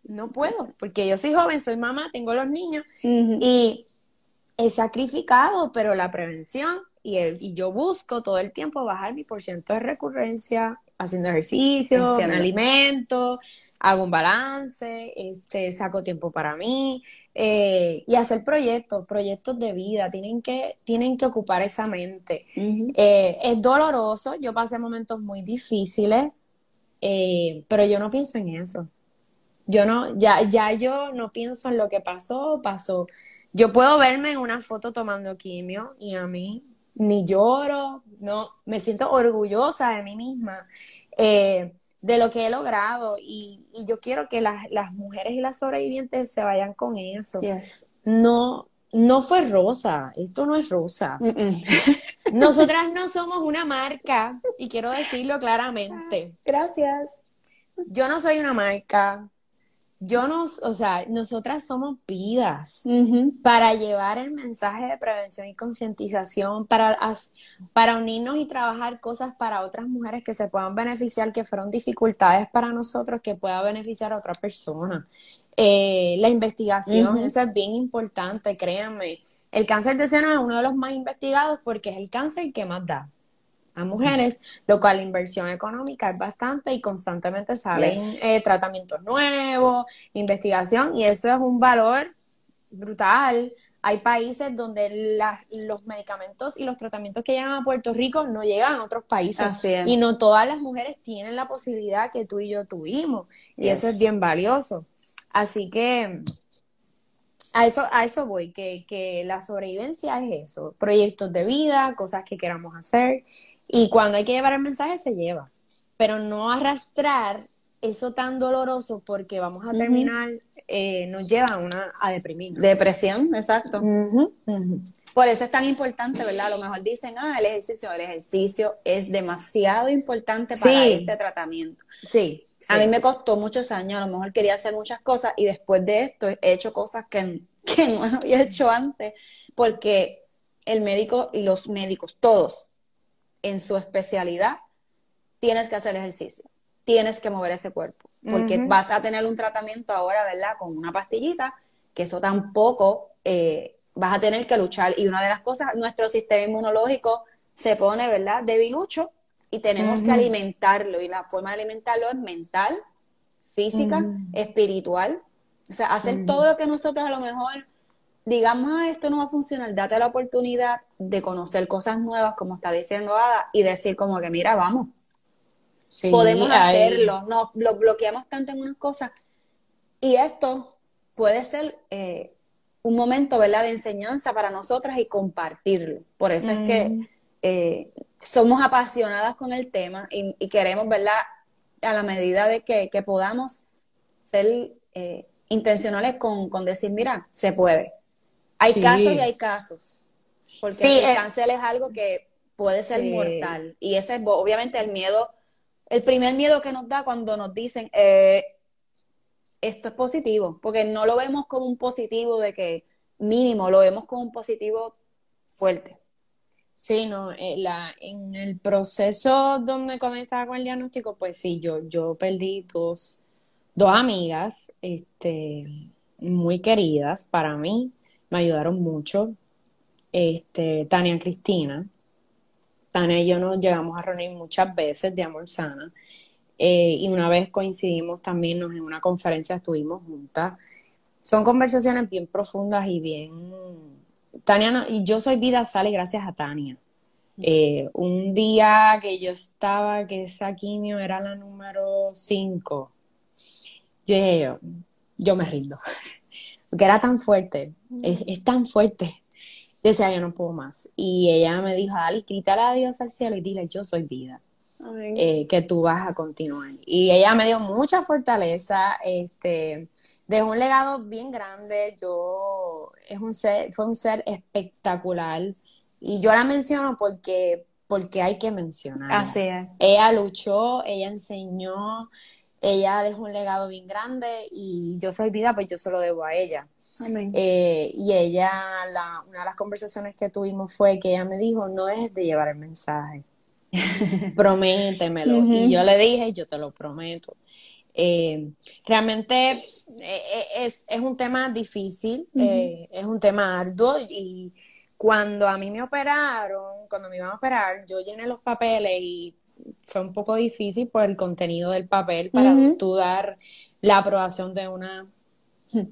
No puedo, porque yo soy joven, soy mamá, tengo los niños y he sacrificado, pero la prevención y, y, yo busco todo el tiempo bajar mi porcentaje de recurrencia, haciendo ejercicio, me alimento, hago un balance, este, saco tiempo para mí eh, y hacer proyectos, proyectos de vida, tienen que, tienen que ocupar esa mente. Eh, es doloroso, yo pasé momentos muy difíciles, eh, pero yo no pienso en eso. Yo no, ya, ya yo no pienso en lo que pasó, pasó. Yo puedo verme en una foto tomando quimio y a mí ni lloro, no, me siento orgullosa de mí misma, eh, de lo que he logrado y, yo quiero que las, mujeres y las sobrevivientes se vayan con eso. No, no fue rosa, esto no es rosa. Nosotras no somos una marca y quiero decirlo claramente. Gracias. Yo no soy una marca, yo nos, o sea, nosotras somos vidas para llevar el mensaje de prevención y concientización, para, para unirnos y trabajar cosas para otras mujeres que se puedan beneficiar, que fueron dificultades para nosotros, que pueda beneficiar a otra persona. Eh, la investigación, eso es bien importante, créanme. El cáncer de seno es uno de los más investigados porque es el cáncer que más da a mujeres, lo cual la inversión económica es bastante y constantemente salen eh, tratamientos nuevos, investigación, y eso es un valor brutal Hay países donde los medicamentos y los tratamientos que llegan a Puerto Rico no llegan a otros países. Y no todas las mujeres tienen la posibilidad que tú y yo tuvimos. Y eso es bien valioso. Así que a eso, a eso voy, que, que la sobrevivencia es eso, proyectos de vida, cosas que queramos hacer, y cuando hay que llevar el mensaje se lleva, pero no arrastrar eso tan doloroso porque vamos a terminar, eh, nos lleva a, una, a deprimir. Depresión, exacto. Por eso es tan importante, ¿verdad? A lo mejor dicen, ah, el ejercicio, el ejercicio es demasiado importante para este tratamiento. Sí, A mí me costó muchos años, a lo mejor quería hacer muchas cosas y después de esto he hecho cosas que, que no había hecho antes, porque el médico y los médicos, todos, en su especialidad, tienes que hacer ejercicio, tienes que mover ese cuerpo, porque vas a tener un tratamiento ahora, ¿verdad? Con una pastillita, que eso tampoco... Eh, vas a tener que luchar. Y una de las cosas, nuestro sistema inmunológico se pone, ¿verdad?, debilucho y tenemos que alimentarlo. Y la forma de alimentarlo es mental, física, espiritual. O sea, hacer todo lo que nosotros a lo mejor digamos, ah, esto no va a funcionar, date la oportunidad de conocer cosas nuevas, como está diciendo Ada, y decir como que, mira, vamos, podemos hacerlo, no, lo bloqueamos tanto en unas cosas. Y esto puede ser eh, un momento, ¿verdad?, de enseñanza para nosotras y compartirlo. Por eso es que eh, somos apasionadas con el tema y, queremos, ¿verdad?, a la medida de que, podamos ser eh, intencionales con, decir, mira, se puede. Hay casos y hay casos. Porque el eh, cáncer es algo que puede ser mortal. Y ese es obviamente el miedo, el primer miedo que nos da cuando nos dicen, eh, esto es positivo, porque no lo vemos como un positivo de que mínimo, lo vemos como un positivo fuerte. Sí, no, eh, la, en el proceso donde estaba con el diagnóstico, pues sí, yo, yo perdí dos, dos amigas, este, muy queridas para mí, me ayudaron mucho, este, Tania Cristina. Tania y yo nos llegamos a reunir muchas veces de Amor Sana. Eh, y una vez coincidimos también en una conferencia, estuvimos juntas. Son conversaciones bien profundas y bien... Tania, y yo soy vida sale gracias a Tania. Eh, un día que yo estaba, que esa quimio era la número 5, yo dije, yo, me rindo, porque era tan fuerte, es, tan fuerte. Yo decía, yo no puedo más. Y ella me dijo, dale, grítale a Dios al cielo y dile, yo soy vida. Eh, que tú vas a continuar. Y ella me dio mucha fortaleza, este, dejó un legado bien grande, yo, es un ser, fue un ser espectacular, y yo la menciono porque, porque hay que mencionar. Así es. Ella luchó, ella enseñó, ella dejó un legado bien grande y yo soy vida, pues yo se lo debo a ella. Eh, y ella, la, una de las conversaciones que tuvimos fue que ella me dijo, no dejes de llevar el mensaje. prométemelo. Y yo le dije, yo te lo prometo. Eh, realmente eh, es, es, un tema difícil, es un tema arduo y cuando a mí me operaron, cuando me iban a operar, yo llené los papeles y fue un poco difícil por el contenido del papel para tú dar la aprobación de una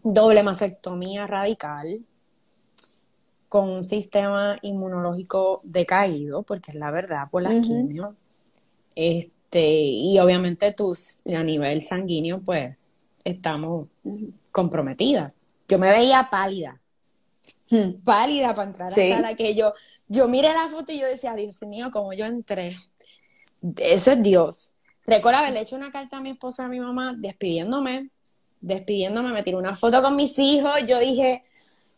doble mastectomía radical con un sistema inmunológico decaído, porque es la verdad, por la quimio. Este, y obviamente tus, a nivel sanguíneo, pues, estamos comprometidas. Yo me veía pálida, pálida para entrar a la sala, que yo, yo miré la foto y yo decía, Dios mío, como yo entré. Eso es Dios. Recuerdo haberle hecho una carta a mi esposa y a mi mamá despidiéndome, despidiéndome, me tiré una foto con mis hijos, yo dije,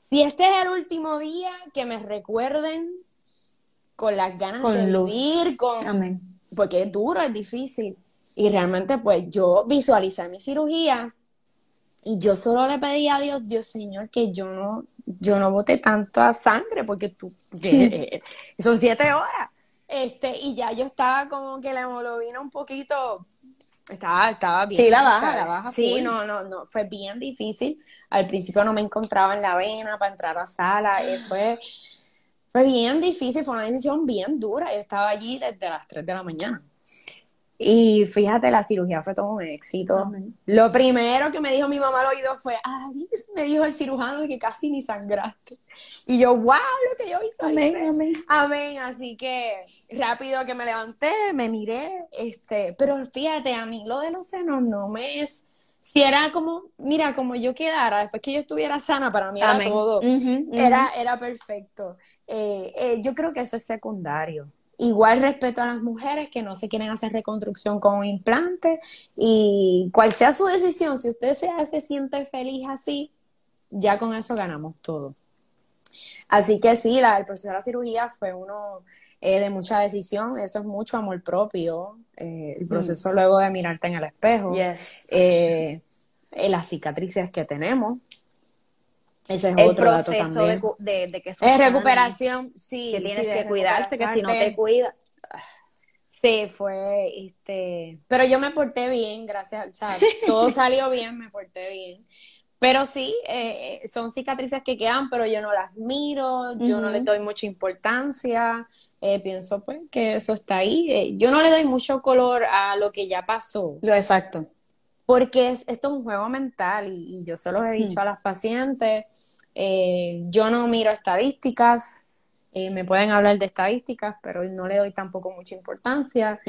si este es el último día, que me recuerden con las ganas de vivir, con... Amén. Porque es duro, es difícil. Y realmente, pues, yo visualicé mi cirugía y yo solo le pedí a Dios, Dios Señor, que yo no, yo no bote tanta sangre, porque tú, son siete horas. Este, y ya yo estaba como que la hemoglobina un poquito, estaba, estaba bien. Sí, la baja, la baja. Sí, no, no, no, fue bien difícil. Al principio no me encontraba en la vena para entrar a sala. Y fue, fue bien difícil, fue una decisión bien dura. Yo estaba allí desde las 3 de la mañana. Y fíjate, la cirugía fue todo un éxito. Lo primero que me dijo mi mamá al oído fue, Alice, me dijo el cirujano que casi ni sangraste. Y yo, wow, lo que yo hice. Amén, amén. Amén. Así que rápido que me levanté, me miré, este, pero fíjate, a mí lo de los senos no me es, si era como, mira, como yo quedara, después que yo estuviera sana, para mí era todo, Era, era perfecto. Eh, eh, yo creo que eso es secundario. Igual respeto a las mujeres que no se quieren hacer reconstrucción con un implante y cual sea su decisión, si usted se, se siente feliz así, ya con eso ganamos todo. Así que sí, la, el proceso de la cirugía fue uno eh, de mucha decisión, eso es mucho amor propio, eh, el proceso mm. luego de mirarte en el espejo, yes. Eh, las cicatrices que tenemos, ese es el otro proceso dato. De, de, que es recuperación, sí. Que tienes que cuidarte, que si no te cuidas. Sí, fue, este, pero yo me porté bien, gracias, o sea, todo salió bien, me porté bien. Pero sí, eh, son cicatrices que quedan, pero yo no las miro, yo no les doy mucha importancia, eh, pienso pues que eso está ahí. Eh, yo no le doy mucho color a lo que ya pasó. Lo exacto. Porque es, esto es un juego mental y, yo se los he dicho a las pacientes, yo no miro estadísticas, me pueden hablar de estadísticas, pero no le doy tampoco mucha importancia,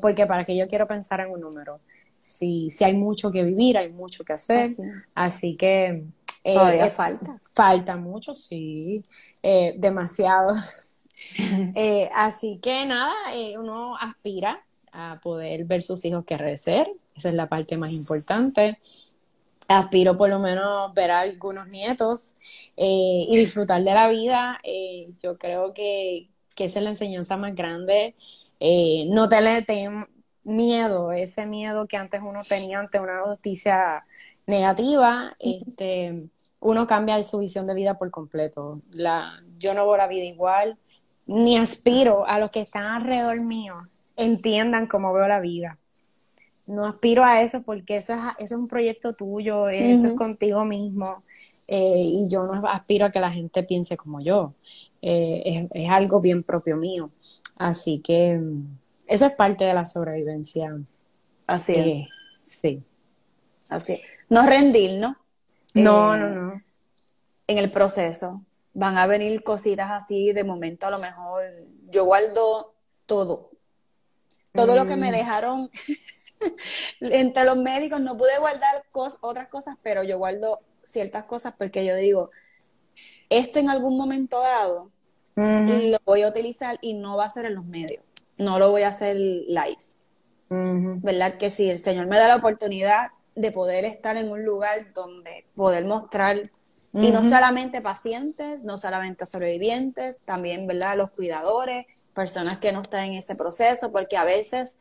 porque para que yo quiero pensar en un número si, si hay mucho que vivir, hay mucho que hacer. Así, que... Eh, falta. Falta mucho, sí. Eh, demasiado. Eh, así que nada, uno aspira a poder ver sus hijos crecer. Esa es la parte más importante. Aspiro por lo menos ver a algunos nietos y disfrutar de la vida. yo creo que, que esa es la enseñanza más grande. no te le miedo, ese miedo que antes uno tenía ante una noticia negativa, este, uno cambia su visión de vida por completo. La, yo no veo la vida igual, ni aspiro a los que están alrededor mío entiendan cómo veo la vida. No aspiro a eso porque eso es, eso es un proyecto tuyo, eso es contigo mismo. Eh, y yo no aspiro a que la gente piense como yo. Eh, es, es, algo bien propio mío. Así que eso es parte de la sobrevivencia. Así es. Eh, sí. Así No rendir, ¿no? No, no, no. En el proceso. Van a venir cositas así, de momento a lo mejor yo guardo todo. Todo lo que me mm. dejaron entre los médicos, no pude guardar otras cosas, pero yo guardo ciertas cosas porque yo digo, esto en algún momento dado lo voy a utilizar y no va a ser en los medios no lo voy a hacer live. ¿Verdad? Que si el Señor me da la oportunidad de poder estar en un lugar donde poder mostrar, y no solamente pacientes, no solamente sobrevivientes, también, ¿verdad? Los cuidadores, personas que no están en ese proceso, porque a veces,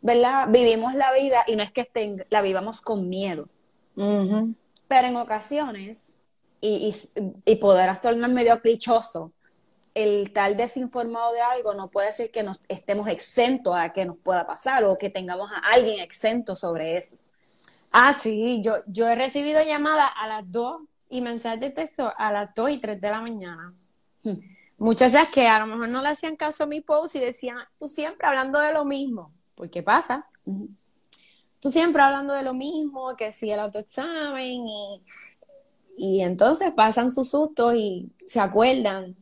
¿verdad? Vivimos la vida y no es que estén, la vivamos con miedo. Pero en ocasiones, y, y, y poder hacerlo medio clichoso, el tal desinformado de algo no puede decir que nos estemos exentos a que nos pueda pasar o que tengamos a alguien exento sobre eso. Ah, sí, yo, yo he recibido llamadas a las 2 y mensajes de texto a las 2 y 3 de la mañana. Hmm. Muchachas que a lo mejor no le hacían caso a mi post y decían, tú siempre hablando de lo mismo. ¿Por qué pasa? Tú siempre hablando de lo mismo, que si el autoexamen y y entonces pasan sus sustos y se acuerdan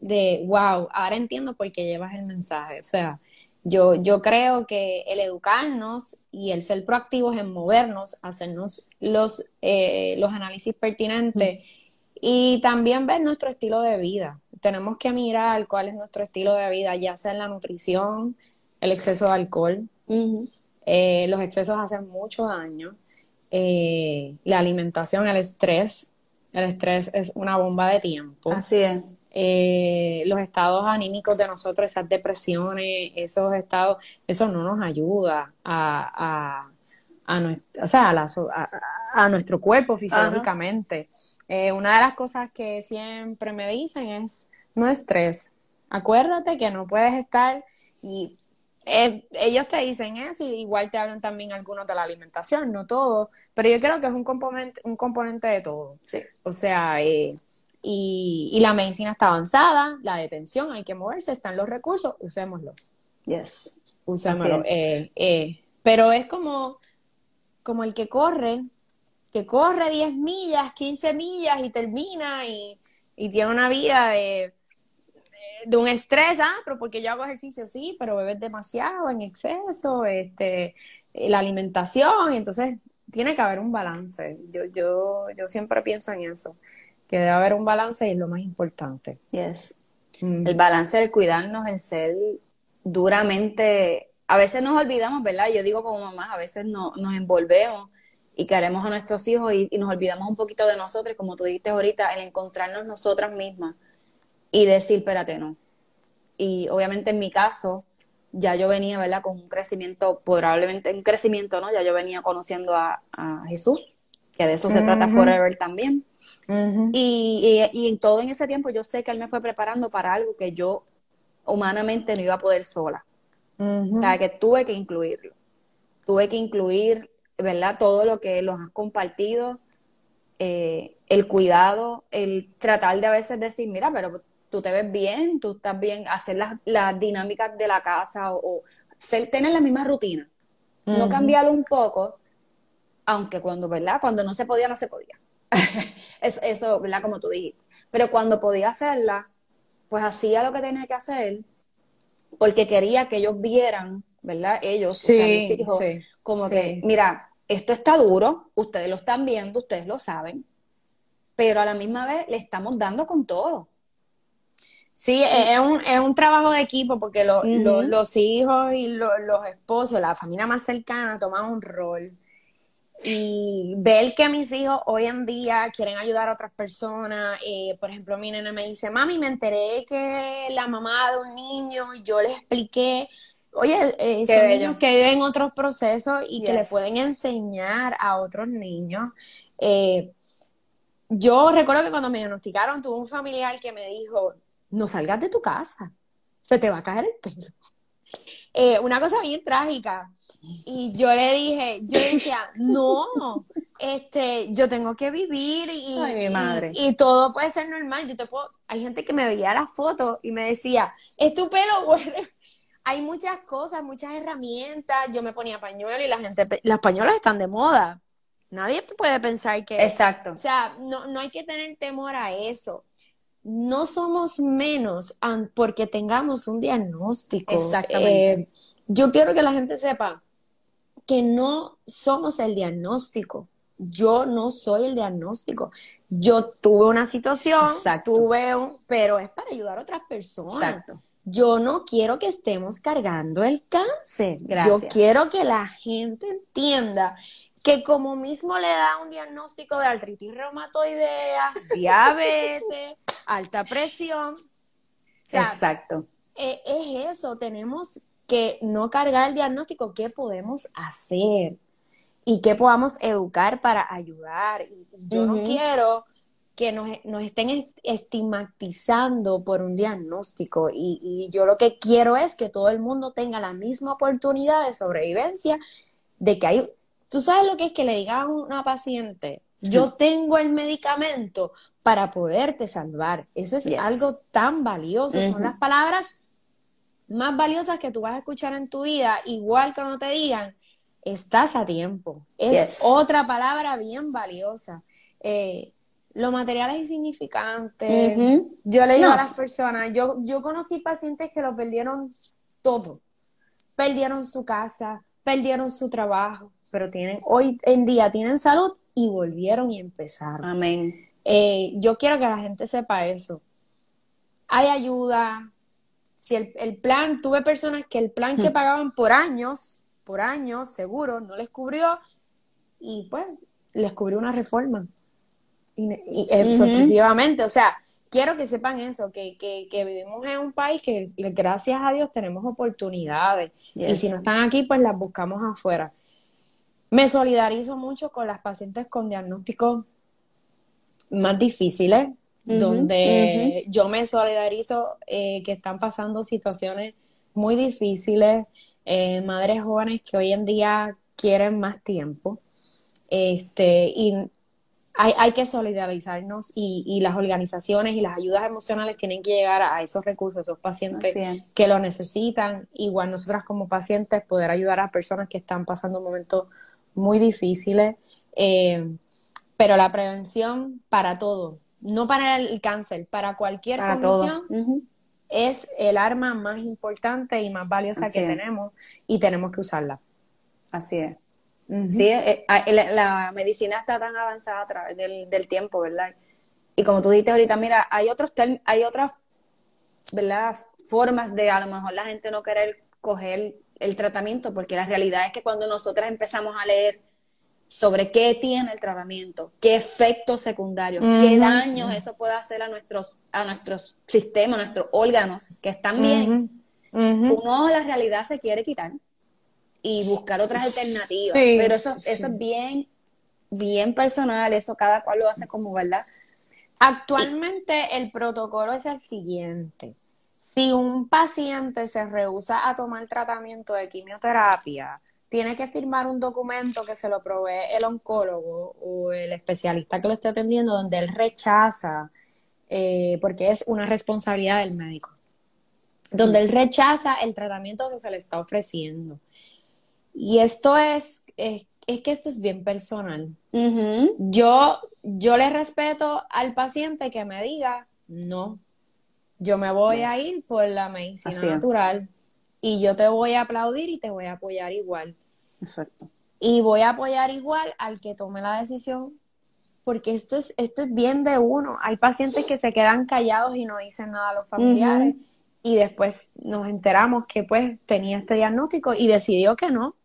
de, wow, ahora entiendo por qué llevas el mensaje. O sea, yo, yo creo que el educarnos y el ser proactivos en movernos, hacernos los, eh, los análisis pertinentes y también ver nuestro estilo de vida. Tenemos que mirar cuál es nuestro estilo de vida, ya sea en la nutrición, el exceso de alcohol. Eh, los excesos hacen mucho daño. Eh, la alimentación, el estrés, el estrés es una bomba de tiempo. Así es. Eh, los estados anímicos de nosotros, esas depresiones, esos estados, eso no nos ayuda a, a, nuestro, o sea, a, nuestro cuerpo fisiológicamente. Eh, una de las cosas que siempre me dicen es, no estrés. Acuérdate que no puedes estar y eh, ellos te dicen eso y igual te hablan también algunos de la alimentación, no todo, pero yo creo que es un componente, un componente de todo. Sí. O sea, eh, y, y, la medicina está avanzada, la detención, hay que moverse, están los recursos, usémoslos. Yes. úsamelo. Eh, eh, pero es como, como el que corre, que corre 10 millas, 15 millas y termina y, y tiene una vida de, de un estrés, ah, pero porque yo hago ejercicio, sí, pero bebes demasiado en exceso, este, la alimentación, entonces tiene que haber un balance. Yo, yo, yo siempre pienso en eso, que debe haber un balance y es lo más importante. Yes. El balance de cuidarnos, el ser duramente, a veces nos olvidamos, ¿verdad? Yo digo como mamás, a veces no, nos envolvemos y queremos a nuestros hijos y, y, nos olvidamos un poquito de nosotros, como tú dijiste ahorita, el encontrarnos nosotras mismas y decir, espérate, no. Y obviamente en mi caso, ya yo venía, ¿verdad? Con un crecimiento, probablemente un crecimiento, ¿no? Ya yo venía conociendo a, Jesús, que de eso se trata Forever también. y, y, en todo en ese tiempo yo sé que Él me fue preparando para algo que yo humanamente no iba a poder sola. O sea, que tuve que incluirlo. Tuve que incluir, ¿verdad? Todo lo que los has compartido, eh, el cuidado, el tratar de a veces decir, mira, pero tú te ves bien, tú estás bien, hacer las, dinámicas de la casa o, tener la misma rutina. No cambiarlo un poco, aunque cuando, ¿verdad? Cuando no se podía, no se podía. eso, ¿verdad? Como tú dijiste. Pero cuando podía hacerla, pues hacía lo que tenía que hacer porque quería que ellos vieran, ¿verdad? Ellos, o sea, mis hijos, como que, mira, esto está duro, ustedes lo están viendo, ustedes lo saben, pero a la misma vez le estamos dando con todo. Sí, es un, es un trabajo de equipo porque los hijos y los esposos, la familia más cercana toman un rol. Y ver que mis hijos hoy en día quieren ayudar a otras personas, eh, por ejemplo, mi nena me dice, mami, me enteré que la mamá de un niño, y yo le expliqué, oye, eh, son niños que viven otros procesos y que le pueden enseñar a otros niños. Eh, yo recuerdo que cuando me diagnosticaron, tuve un familiar que me dijo, no salgas de tu casa, se te va a caer el pelo. Eh, una cosa bien trágica. Y yo le dije, yo decía, no, este, yo tengo que vivir y, mi madre. Y, todo puede ser normal. Yo te puedo, hay gente que me veía la foto y me decía, es tu pelo, bueno. Hay muchas cosas, muchas herramientas. Yo me ponía pañuelo y la gente, las pañuelas están de moda. Nadie puede pensar que. Exacto. O sea, no, no hay que tener temor a eso no somos menos porque tengamos un diagnóstico. Exactamente. Eh, yo quiero que la gente sepa que no somos el diagnóstico. Yo no soy el diagnóstico. Yo tuve una situación, tuve un, pero es para ayudar a otras personas. Exacto. Yo no quiero que estemos cargando el cáncer. Yo quiero que la gente entienda que como mismo le da un diagnóstico de artritis reumatoidea, diabetes, alta presión. Exacto. Eh, es eso, tenemos que no cargar el diagnóstico, ¿qué podemos hacer? Y qué podamos educar para ayudar. Y yo no quiero que nos, estén estigmatizando por un diagnóstico. Y, y, yo lo que quiero es que todo el mundo tenga la misma oportunidad de sobrevivencia, de que hay Tú sabes lo que es que le diga a una paciente, yo tengo el medicamento para poderte salvar. Eso es algo tan valioso. Son las palabras más valiosas que tú vas a escuchar en tu vida, igual cuando te digan, estás a tiempo. Es otra palabra bien valiosa. Eh, lo material es insignificante. Yo le digo a las personas, yo, yo conocí pacientes que lo perdieron todo. Perdieron su casa, perdieron su trabajo, pero tienen, hoy en día tienen salud y volvieron y empezaron. Amén. Eh, yo quiero que la gente sepa eso. Hay ayuda. Si el, plan, tuve personas que el plan que hmm. pagaban por años, por años, seguro, no les cubrió y pues les cubrió una reforma. Y, eh, sorpresivamente, o sea, quiero que sepan eso, que, que, que, vivimos en un país que gracias a Dios tenemos oportunidades. Y si no están aquí, pues las buscamos afuera. Me solidarizo mucho con las pacientes con diagnósticos más difíciles, donde yo me solidarizo eh, que están pasando situaciones muy difíciles, eh, madres jóvenes que hoy en día quieren más tiempo. Este, y hay, hay que solidarizarnos y, y, las organizaciones y las ayudas emocionales tienen que llegar a esos recursos, esos pacientes que lo necesitan. Igual nosotras como pacientes poder ayudar a personas que están pasando momentos muy difíciles. Eh, pero la prevención para todo, no para el cáncer, para cualquier condición, es el arma más importante y más valiosa que tenemos y tenemos que usarla. Así es. Sí, eh, eh, la, medicina está tan avanzada a través del, tiempo, ¿verdad? Y como tú dijiste ahorita, mira, hay otros hay otras, ¿verdad? Formas de a lo mejor la gente no querer coger el tratamiento, porque la realidad es que cuando nosotras empezamos a leer sobre qué tiene el tratamiento, qué efectos secundarios, qué daños eso puede hacer a nuestros, a nuestros sistemas, a nuestros órganos, que están bien, uno la realidad se quiere quitar y buscar otras alternativas. Pero eso, eso es bien, bien personal, eso cada cual lo hace como, ¿verdad? Actualmente el protocolo es el siguiente. Si un paciente se rehúsa a tomar tratamiento de quimioterapia, tiene que firmar un documento que se lo provee el oncólogo o el especialista que lo esté atendiendo, donde él rechaza, eh, porque es una responsabilidad del médico, donde él rechaza el tratamiento que se le está ofreciendo. Y esto es, es, que esto es bien personal. Yo, yo le respeto al paciente que me diga, no, yo me voy a ir por la medicina natural y yo te voy a aplaudir y te voy a apoyar igual. Exacto. Y voy a apoyar igual al que tome la decisión, porque esto es, esto es bien de uno. Hay pacientes que se quedan callados y no dicen nada a los familiares. Y después nos enteramos que pues tenía este diagnóstico y decidió que no.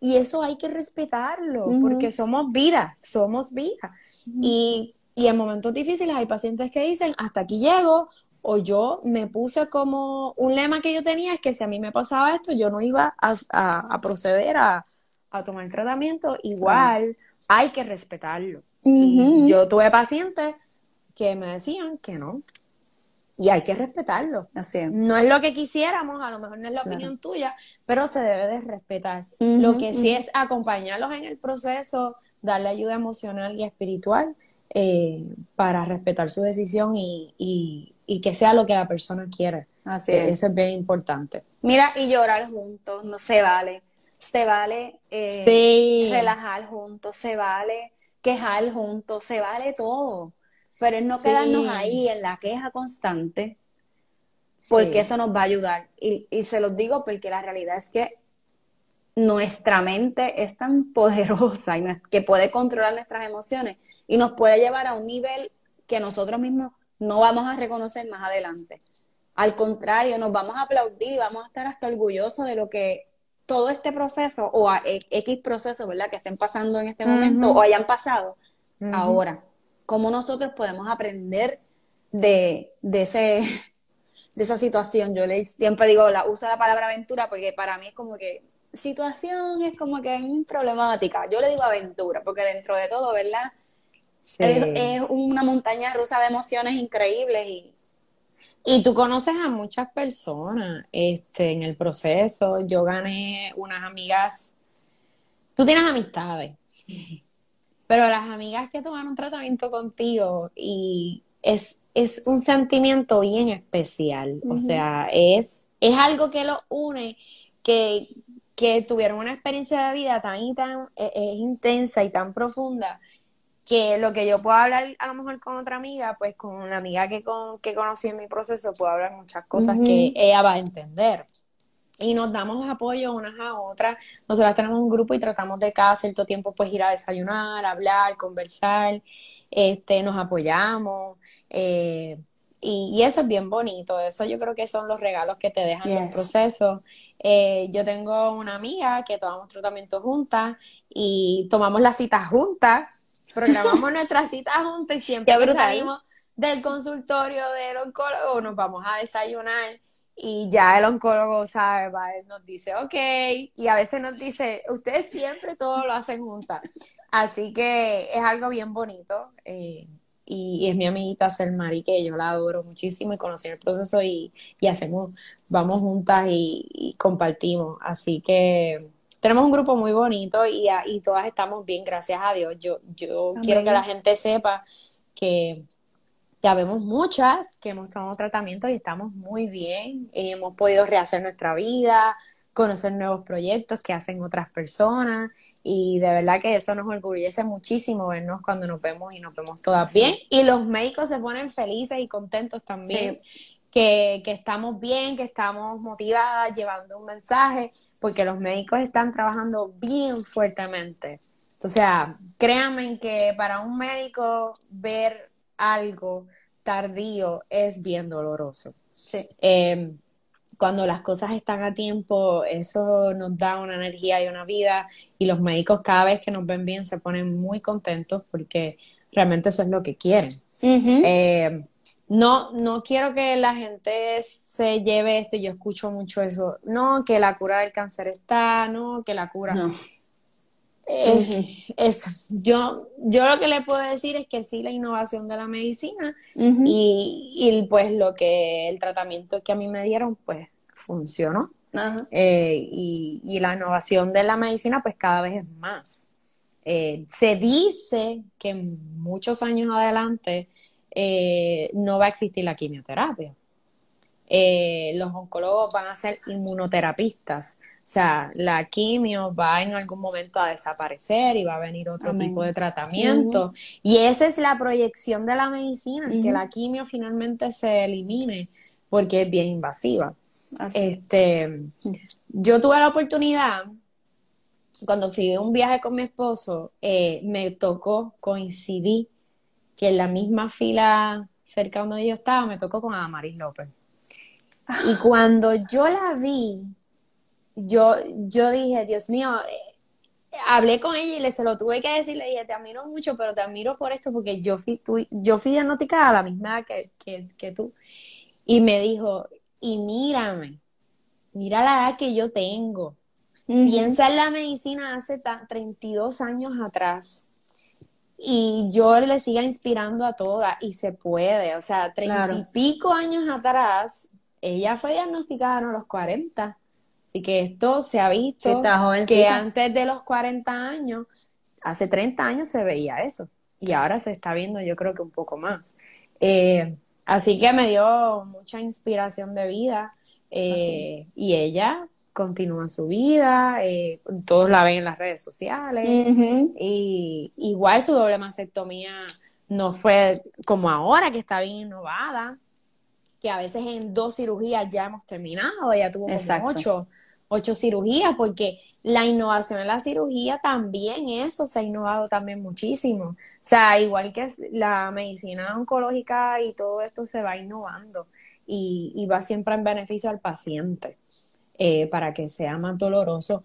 Y eso hay que respetarlo, porque somos vida, somos vida. y, y en momentos difíciles hay pacientes que dicen, hasta aquí llego, o yo me puse como un lema que yo tenía, es que si a mí me pasaba esto, yo no iba a, proceder a, tomar tratamiento, igual hay que respetarlo. yo tuve pacientes que me decían que no, y hay que respetarlo. Así No es lo que quisiéramos, a lo mejor no es la opinión tuya, pero se debe de respetar. lo que sí es acompañarlos en el proceso, darle ayuda emocional y espiritual eh, para respetar su decisión y, que sea lo que la persona quiere. Así es. Eso es bien importante. Mira, y llorar juntos, no se vale. Se vale eh, relajar juntos, se vale quejar juntos, se vale todo pero es no quedarnos ahí en la queja constante, porque eso nos va a ayudar. Y, se los digo porque la realidad es que nuestra mente es tan poderosa y que puede controlar nuestras emociones y nos puede llevar a un nivel que nosotros mismos no vamos a reconocer más adelante. Al contrario, nos vamos a aplaudir vamos a estar hasta orgullosos de lo que todo este proceso o a X proceso, ¿verdad? Que estén pasando en este momento o hayan pasado ahora cómo nosotros podemos aprender de, ese, de esa situación. Yo le siempre digo, la, uso la palabra aventura porque para mí es como que situación es como que es problemática. Yo le digo aventura porque dentro de todo, ¿verdad? Es, una montaña rusa de emociones increíbles y, y tú conoces a muchas personas este, en el proceso. Yo gané unas amigas. Tú tienes amistades. Pero las amigas que tomaron tratamiento contigo y es, es un sentimiento bien especial. O sea, es, es algo que lo une, que, que tuvieron una experiencia de vida tan y tan e, es, intensa y tan profunda que lo que yo puedo hablar a lo mejor con otra amiga, pues con la amiga que, con, que conocí en mi proceso, puedo hablar muchas cosas que ella va a entender y nos damos apoyo unas a otras. Nosotras tenemos un grupo y tratamos de cada cierto tiempo pues ir a desayunar, hablar, conversar, este, nos apoyamos. Eh, y, eso es bien bonito, eso yo creo que son los regalos que te dejan en el proceso. Eh, yo tengo una amiga que tomamos tratamiento juntas y tomamos la cita juntas, programamos nuestra cita juntas y siempre que salimos del consultorio del oncólogo nos vamos a desayunar y ya el oncólogo sabe, ¿va? nos dice, ok, y a veces nos dice, ustedes siempre todo lo hacen juntas. Así que es algo bien bonito. Eh, y, es mi amiguita Selmari, que yo la adoro muchísimo y conocí el proceso y, hacemos, vamos juntas y, compartimos. Así que tenemos un grupo muy bonito y, y todas estamos bien, gracias a Dios. Yo, yo quiero que la gente sepa que ya vemos muchas que hemos tomado tratamiento y estamos muy bien. hemos podido rehacer nuestra vida, conocer nuevos proyectos que hacen otras personas y de verdad que eso nos orgullece muchísimo vernos cuando nos vemos y nos vemos todas bien y los médicos se ponen felices y contentos también que, que estamos bien, que estamos motivadas llevando un mensaje porque los médicos están trabajando bien fuertemente. O sea, créanme que para un médico ver algo tardío es bien doloroso. Sí. Eh, cuando las cosas están a tiempo, eso nos da una energía y una vida y los médicos cada vez que nos ven bien se ponen muy contentos porque realmente eso es lo que quieren. Eh, no, no quiero que la gente se lleve esto, yo escucho mucho eso, no, que la cura del cáncer está, no, que la cura... Eh, yo, yo lo que le puedo decir es que sí, la innovación de la medicina y, pues lo que el tratamiento que a mí me dieron, pues funcionó. Eh, y, la innovación de la medicina, pues cada vez es más. Eh, se dice que muchos años adelante no va a existir la quimioterapia. los oncólogos van a ser inmunoterapistas. O sea, la quimio va en algún momento a desaparecer y va a venir otro tipo de tratamiento. Y esa es la proyección de la medicina, que la quimio finalmente se elimine porque es bien invasiva. Este, yo tuve la oportunidad, cuando fui de un viaje con mi esposo, eh, me tocó, coincidí que en la misma fila cerca donde yo estaba, me tocó con Adamaris López. Y cuando yo la vi, yo, yo dije, Dios mío, eh, hablé con ella y le se lo tuve que decir, le dije, te admiro mucho, pero te admiro por esto, porque yo fui, tú, yo fui diagnosticada a la misma edad que, tú. Y me dijo, y mírame, mira la edad que yo tengo. Piensa en la medicina hace 32 años atrás. Y yo le siga inspirando a todas y se puede. O sea, treinta y pico años atrás, ella fue diagnosticada a los 40. Así que esto se ha visto que antes de los 40 años, hace 30 años se veía eso. Y ahora se está viendo yo creo que un poco más. Eh, así que me dio mucha inspiración de vida. Eh, y ella continúa su vida, eh, todos la ven en las redes sociales. Y igual su doble mastectomía no fue como ahora, que está bien innovada, que a veces en dos cirugías ya hemos terminado, ella tuvo como ocho ocho cirugías, porque la innovación en la cirugía también, eso se ha innovado también muchísimo. O sea, igual que la medicina oncológica y todo esto se va innovando y, va siempre en beneficio al paciente eh, para que sea más doloroso.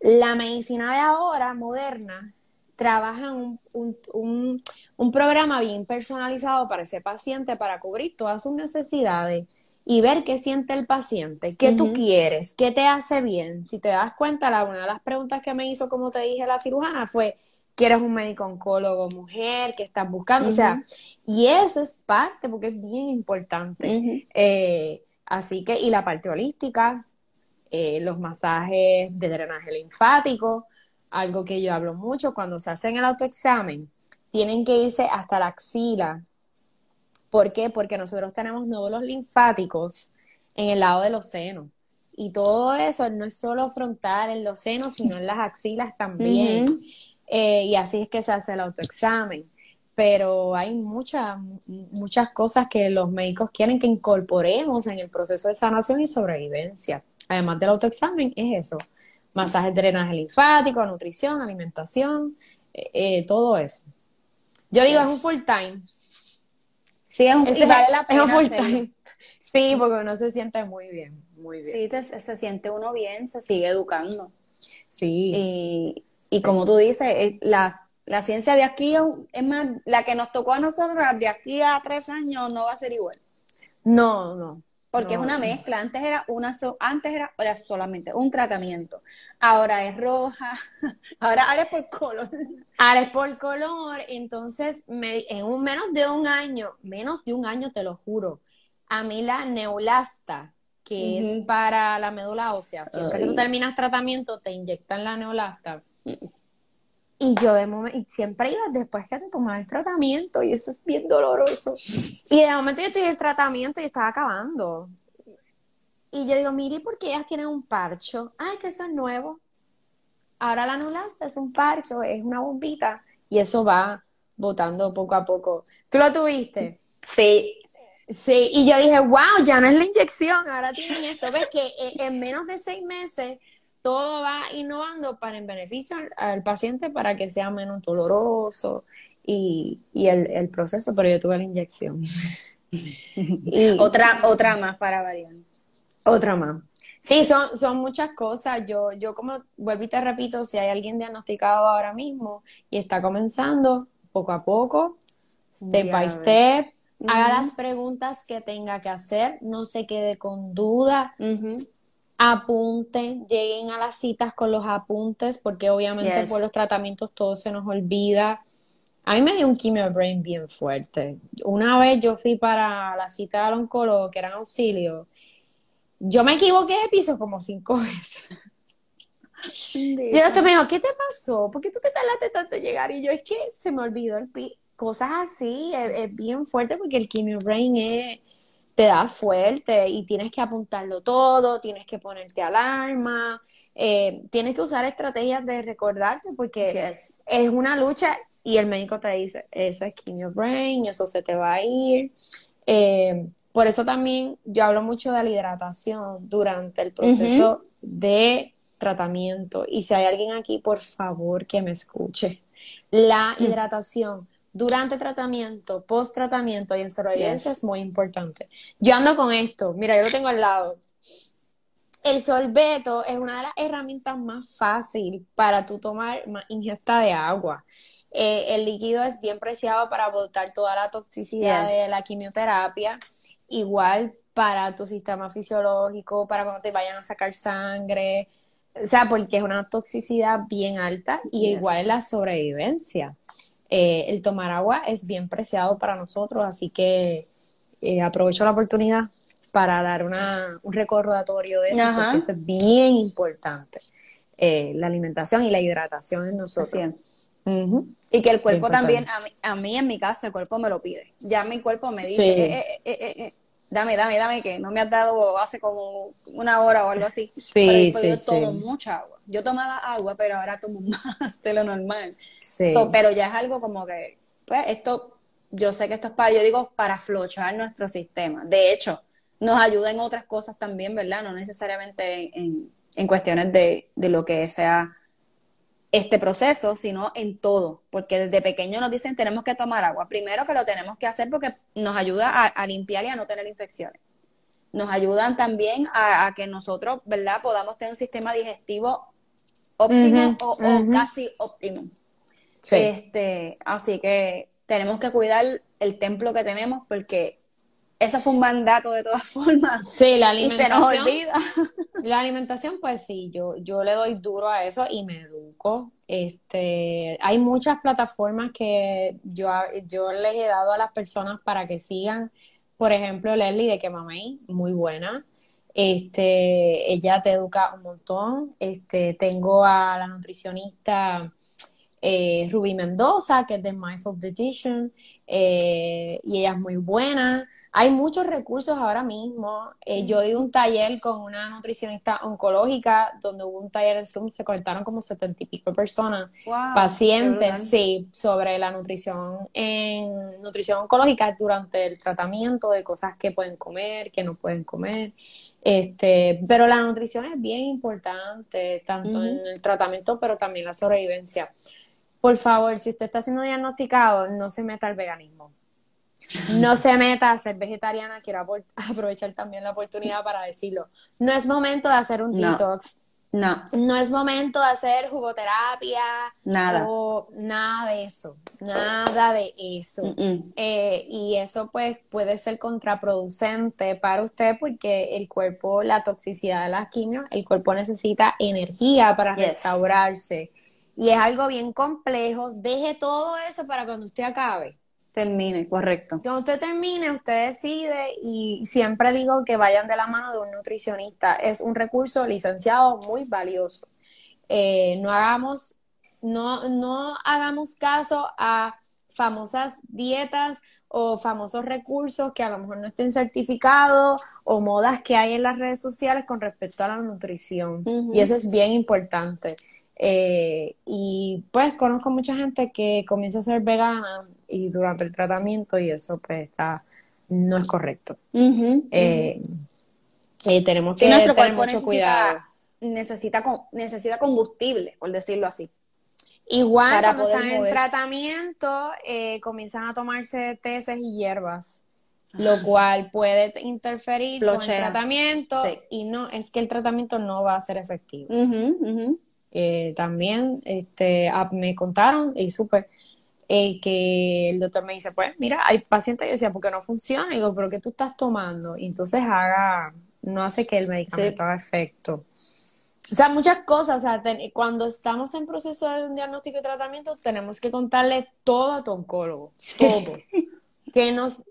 La medicina de ahora, moderna, trabaja en un, un programa bien personalizado para ese paciente para cubrir todas sus necesidades y ver qué siente el paciente, qué tú quieres, qué te hace bien. Si te das cuenta, la, una de las preguntas que me hizo, como te dije, la cirujana fue, ¿quieres un médico oncólogo mujer? ¿Qué estás buscando? O sea, y eso es parte, porque es bien importante. Eh, así que, y la parte holística, eh, los masajes de drenaje linfático, algo que yo hablo mucho, cuando se hacen el autoexamen, tienen que irse hasta la axila ¿Por qué? Porque nosotros tenemos nódulos linfáticos en el lado de los senos. Y todo eso no es solo frontal en los senos, sino en las axilas también. Eh, y así es que se hace el autoexamen. Pero hay muchas, muchas cosas que los médicos quieren que incorporemos en el proceso de sanación y sobrevivencia. Además del autoexamen, es eso. Masajes de drenaje linfático, nutrición, alimentación, eh, eh, todo eso. Yo digo, es un full time. Sí, es y vale la pena. Sí, porque uno se siente muy bien, muy bien. Sí, se siente uno bien, se sigue educando. Sí. Y, y como tú dices, eh, la, la ciencia de aquí es más, la que nos tocó a nosotros de aquí a tres años no va a ser igual. No, no. Porque es una mezcla. Antes era una antes era, solamente un tratamiento. Ahora es roja. Ahora, ahora es por color. Ahora es por color. Entonces, en un menos de un año, menos de un año te lo juro, a mí la neulasta, que es para la médula ósea. Siempre que tú terminas tratamiento, te inyectan la neolasta. Y yo de momento, siempre iba después que te tomas el tratamiento, y eso es bien doloroso. Y de momento yo estoy en el tratamiento y estaba acabando. Y yo digo, mire, ¿por qué ellas tienen un parcho? Ay, que eso es nuevo. Ahora la neolasta es un parcho, es una bombita, y eso va botando poco a poco. ¿Tú lo tuviste? Sí, Sí, y yo dije, wow, ya no es la inyección, ahora tienen esto. Ves que eh, en menos de seis meses todo va innovando para en beneficio al, paciente para que sea menos doloroso y, el, proceso, pero yo tuve la inyección. otra, otra más para variar. Otra más. Sí, son, son muchas cosas. Yo, yo como vuelvo y te repito, si hay alguien diagnosticado ahora mismo y está comenzando poco a poco, step by step, haga las preguntas que tenga que hacer, no se quede con duda, apunten, lleguen a las citas con los apuntes, porque obviamente por los tratamientos todo se nos olvida. A mí me dio un quimio brain bien fuerte. Una vez yo fui para la cita al oncólogo, que era auxilio, yo me equivoqué de piso como cinco veces. Y el me dijo, ¿qué te pasó? ¿Por qué tú te tardaste tanto en llegar? Y yo, es que se me olvidó el piso cosas así, es, bien fuerte porque el quimio brain te da fuerte y tienes que apuntarlo todo, tienes que ponerte alarma, eh, tienes que usar estrategias de recordarte porque es una lucha y el médico te dice, eso es quimio brain, eso se te va a ir. Eh, por eso también yo hablo mucho de la hidratación durante el proceso de tratamiento. Y si hay alguien aquí, por favor, que me escuche. La mm. hidratación durante tratamiento, post tratamiento y en sobrevivencia es muy importante. Yo ando con esto, mira, yo lo tengo al lado. El sorbeto es una de las herramientas más fáciles para tú tomar ingesta de agua. Eh, el líquido es bien preciado para botar toda la toxicidad de la quimioterapia. Igual para tu sistema fisiológico, para cuando te vayan a sacar sangre. O sea, porque es una toxicidad bien alta y igual la sobrevivencia. Eh, el tomar agua es bien preciado para nosotros, así que eh, aprovecho la oportunidad para dar una, un recordatorio de eso, porque es bien importante. Eh, la alimentación y la hidratación en nosotros. Y que el cuerpo también, a mí, a mí, en mi casa, el cuerpo me lo pide. Ya mi cuerpo me dice, dame, dame, dame, que no me has dado hace como una hora o algo así. Sí, sí, yo tomo mucha agua. Yo tomaba agua, pero ahora tomo más de lo normal. pero ya es algo como que, pues esto, yo sé que esto es para, yo digo, para flochar nuestro sistema. De hecho, nos ayuda en otras cosas también, ¿verdad? No necesariamente en, en cuestiones de, de lo que sea este proceso, sino en todo, porque desde pequeño nos dicen tenemos que tomar agua. Primero que lo tenemos que hacer porque nos ayuda a, limpiar y a no tener infecciones. Nos ayudan también a, que nosotros, ¿verdad?, podamos tener un sistema digestivo óptimo o, casi óptimo. Este, así que tenemos que cuidar el templo que tenemos porque eso fue un mandato de todas formas. Sí, la alimentación. Y se nos olvida. La alimentación, pues sí, yo, yo le doy duro a eso y me educo. Este, hay muchas plataformas que yo, yo les he dado a las personas para que sigan. Por ejemplo, Leslie de Que muy buena. Este, ella te educa un montón. Este, tengo a la nutricionista eh, Ruby Mendoza, que es de Mindful Dietitian, eh, y ella es muy buena. Hay muchos recursos ahora mismo. Eh, yo di un taller con una nutricionista oncológica, donde hubo un taller en Zoom, se conectaron como setenta y pico personas, pacientes, sí, sobre la nutrición en nutrición oncológica durante el tratamiento de cosas que pueden comer, que no pueden comer. Este, pero la nutrición es bien importante, tanto en el tratamiento, pero también la sobrevivencia. Por favor, si usted está siendo diagnosticado, no se meta al veganismo no se meta a ser vegetariana, quiero aprovechar también la oportunidad para decirlo. No es momento de hacer un detox. No. No es momento de hacer jugoterapia. Nada. O nada de eso. Nada de eso. Eh, y eso pues puede ser contraproducente para usted porque el cuerpo, la toxicidad de las quimios, el cuerpo necesita energía para restaurarse. Y es algo bien complejo. Deje todo eso para cuando usted acabe termine, correcto. Cuando usted termine, usted decide y siempre digo que vayan de la mano de un nutricionista. Es un recurso licenciado muy valioso. Eh, no hagamos, no, no hagamos caso a famosas dietas o famosos recursos que a lo mejor no estén certificados o modas que hay en las redes sociales con respecto a la nutrición. Y eso es bien importante. Eh, y pues conozco mucha gente que comienza a ser vegana y durante el tratamiento y eso pues está, no es correcto. Eh, y tenemos que tener mucho cuidado. Necesita, necesita combustible, por decirlo así. Igual cuando están en tratamiento, eh, comienzan a tomarse teces y hierbas, lo ah. cual puede interferir con el tratamiento y no, es que el tratamiento no va a ser efectivo. Eh, también este, ah, me contaron y supe eh, que el doctor me dice, pues mira, hay pacientes que decían, porque no funciona, y digo, pero ¿qué tú estás tomando? Y entonces haga, no hace que el medicamento haga efecto. O sea, muchas cosas. O sea, cuando estamos en proceso de un diagnóstico y tratamiento, tenemos que contarle todo a tu oncólogo. Todo. que nos.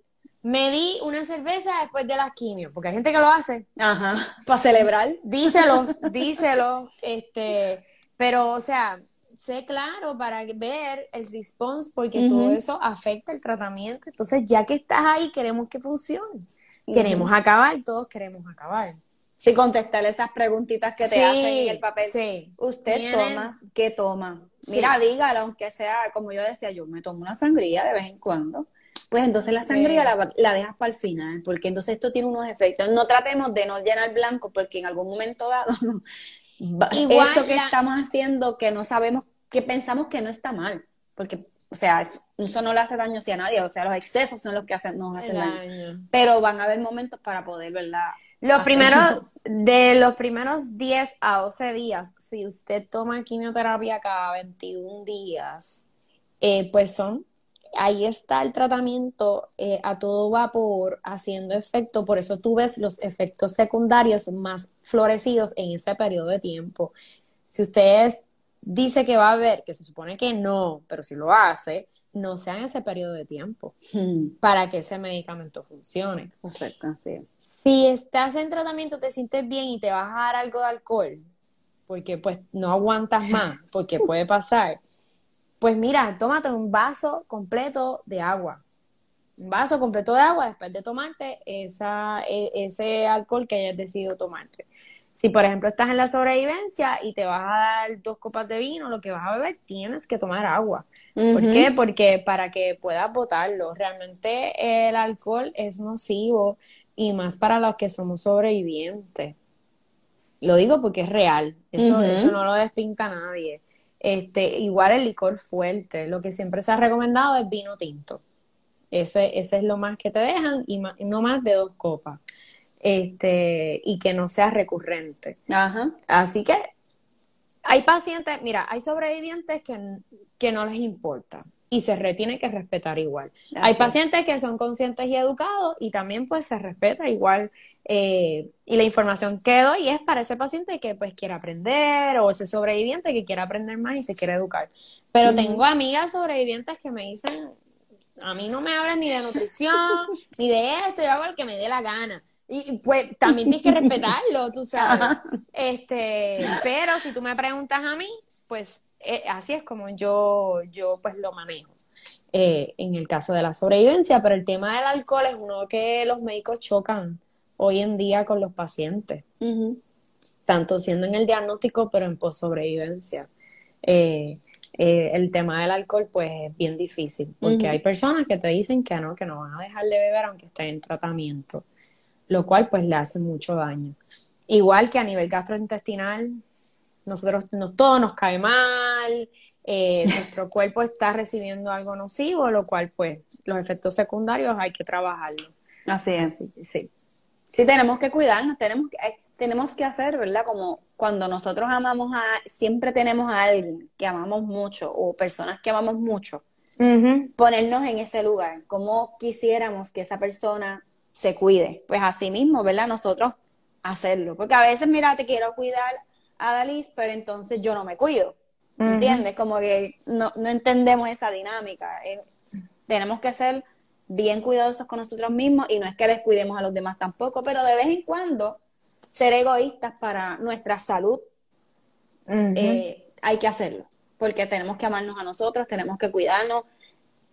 Me di una cerveza después de la quimio, porque hay gente que lo hace. Ajá. Para celebrar. Díselo, díselo. Este. Pero, o sea, sé claro para ver el response, porque todo eso afecta el tratamiento. Entonces, ya que estás ahí, queremos que funcione. Queremos acabar, todos queremos acabar. Sí, contestar esas preguntitas que te hacen en el papel. Sí. Usted toma, ¿qué toma? Mira, dígalo, aunque sea, como yo decía, yo me tomo una sangría de vez en cuando. Pues entonces la sangría la, dejas para el final, porque entonces esto tiene unos efectos. No tratemos de no llenar blanco, porque en algún momento dado, eso que estamos haciendo, que no sabemos, que pensamos que no está mal, porque, o sea, eso, no le hace daño a nadie, o sea, los excesos son los que hacen, nos hacen daño. Pero van a haber momentos para poder, ¿verdad? Los primeros, de los primeros 10 a 12 días, si usted toma quimioterapia cada 21 días, eh, pues son, ahí está el tratamiento eh, a todo vapor haciendo efecto, por eso tú ves los efectos secundarios más florecidos en ese periodo de tiempo. Si usted dice que va a ver, que se supone que no, pero si lo hace, no sea en ese periodo de tiempo hmm. para que ese medicamento funcione. Exacto, sí. Si estás en tratamiento, te sientes bien y te vas a dar algo de alcohol, porque pues no aguantas más, porque puede pasar, pues mira, tómate un vaso completo de agua. Un vaso completo de agua después de tomarte esa, e, ese alcohol que hayas decidido tomarte. Si, por ejemplo, estás en la sobrevivencia y te vas a dar dos copas de vino, lo que vas a beber, tienes que tomar agua. ¿Por qué? Porque para que puedas botarlo. Realmente el alcohol es nocivo y más para los que somos sobrevivientes. Lo digo porque es real. Eso, eso no lo despinta nadie. Este, igual el licor fuerte. Lo que siempre se ha recomendado es vino tinto. Ese, ese es lo más que te dejan y no más de dos copas este, y que no sea recurrente. Ajá. Así que hay pacientes, mira, hay sobrevivientes que, que no les importa y se retiene que respetar igual. Hay pacientes que son conscientes y educados y también pues se respeta igual eh, y la información que doy es para ese paciente que pues quiere aprender o ese sobreviviente que quiere aprender más y se quiere educar. Pero tengo amigas sobrevivientes que me dicen, a mí no me hablan ni de nutrición, ni de esto, yo hago el que me dé la gana. Y pues también tienes que respetarlo, tú sabes. Este, pero si tú me preguntas a mí, pues eh, así es como yo, yo pues lo manejo. Eh, en el caso de la sobrevivencia, pero el tema del alcohol es uno que los médicos chocan hoy en día con los pacientes, tanto siendo en el diagnóstico, pero en post-sobrevivencia. Eh, el tema del alcohol, pues es bien difícil, porque hay personas que te dicen que no, que no van a dejar de beber aunque estén en tratamiento lo cual pues le hace mucho daño. Igual que a nivel gastrointestinal, nosotros no, todo nos cae mal, eh, nuestro cuerpo está recibiendo algo nocivo, lo cual pues los efectos secundarios hay que trabajarlo. Así es. sí. Sí, tenemos que cuidarnos, tenemos que, eh, tenemos que hacer, ¿verdad? Como cuando nosotros amamos a, siempre tenemos a alguien que amamos mucho o personas que amamos mucho, ponernos en ese lugar, como quisiéramos que esa persona se cuide. Pues así mismo, ¿verdad? Nosotros hacerlo. Porque a veces, mira, te quiero cuidar a Dalis, pero entonces yo no me cuido. ¿Entiendes? Como que no, no entendemos esa dinámica. tenemos que ser bien cuidadosos con nosotros mismos y no es que descuidemos a los demás tampoco, pero de vez en cuando ser egoístas para nuestra salud, eh, hay que hacerlo, porque tenemos que amarnos a nosotros, tenemos que cuidarnos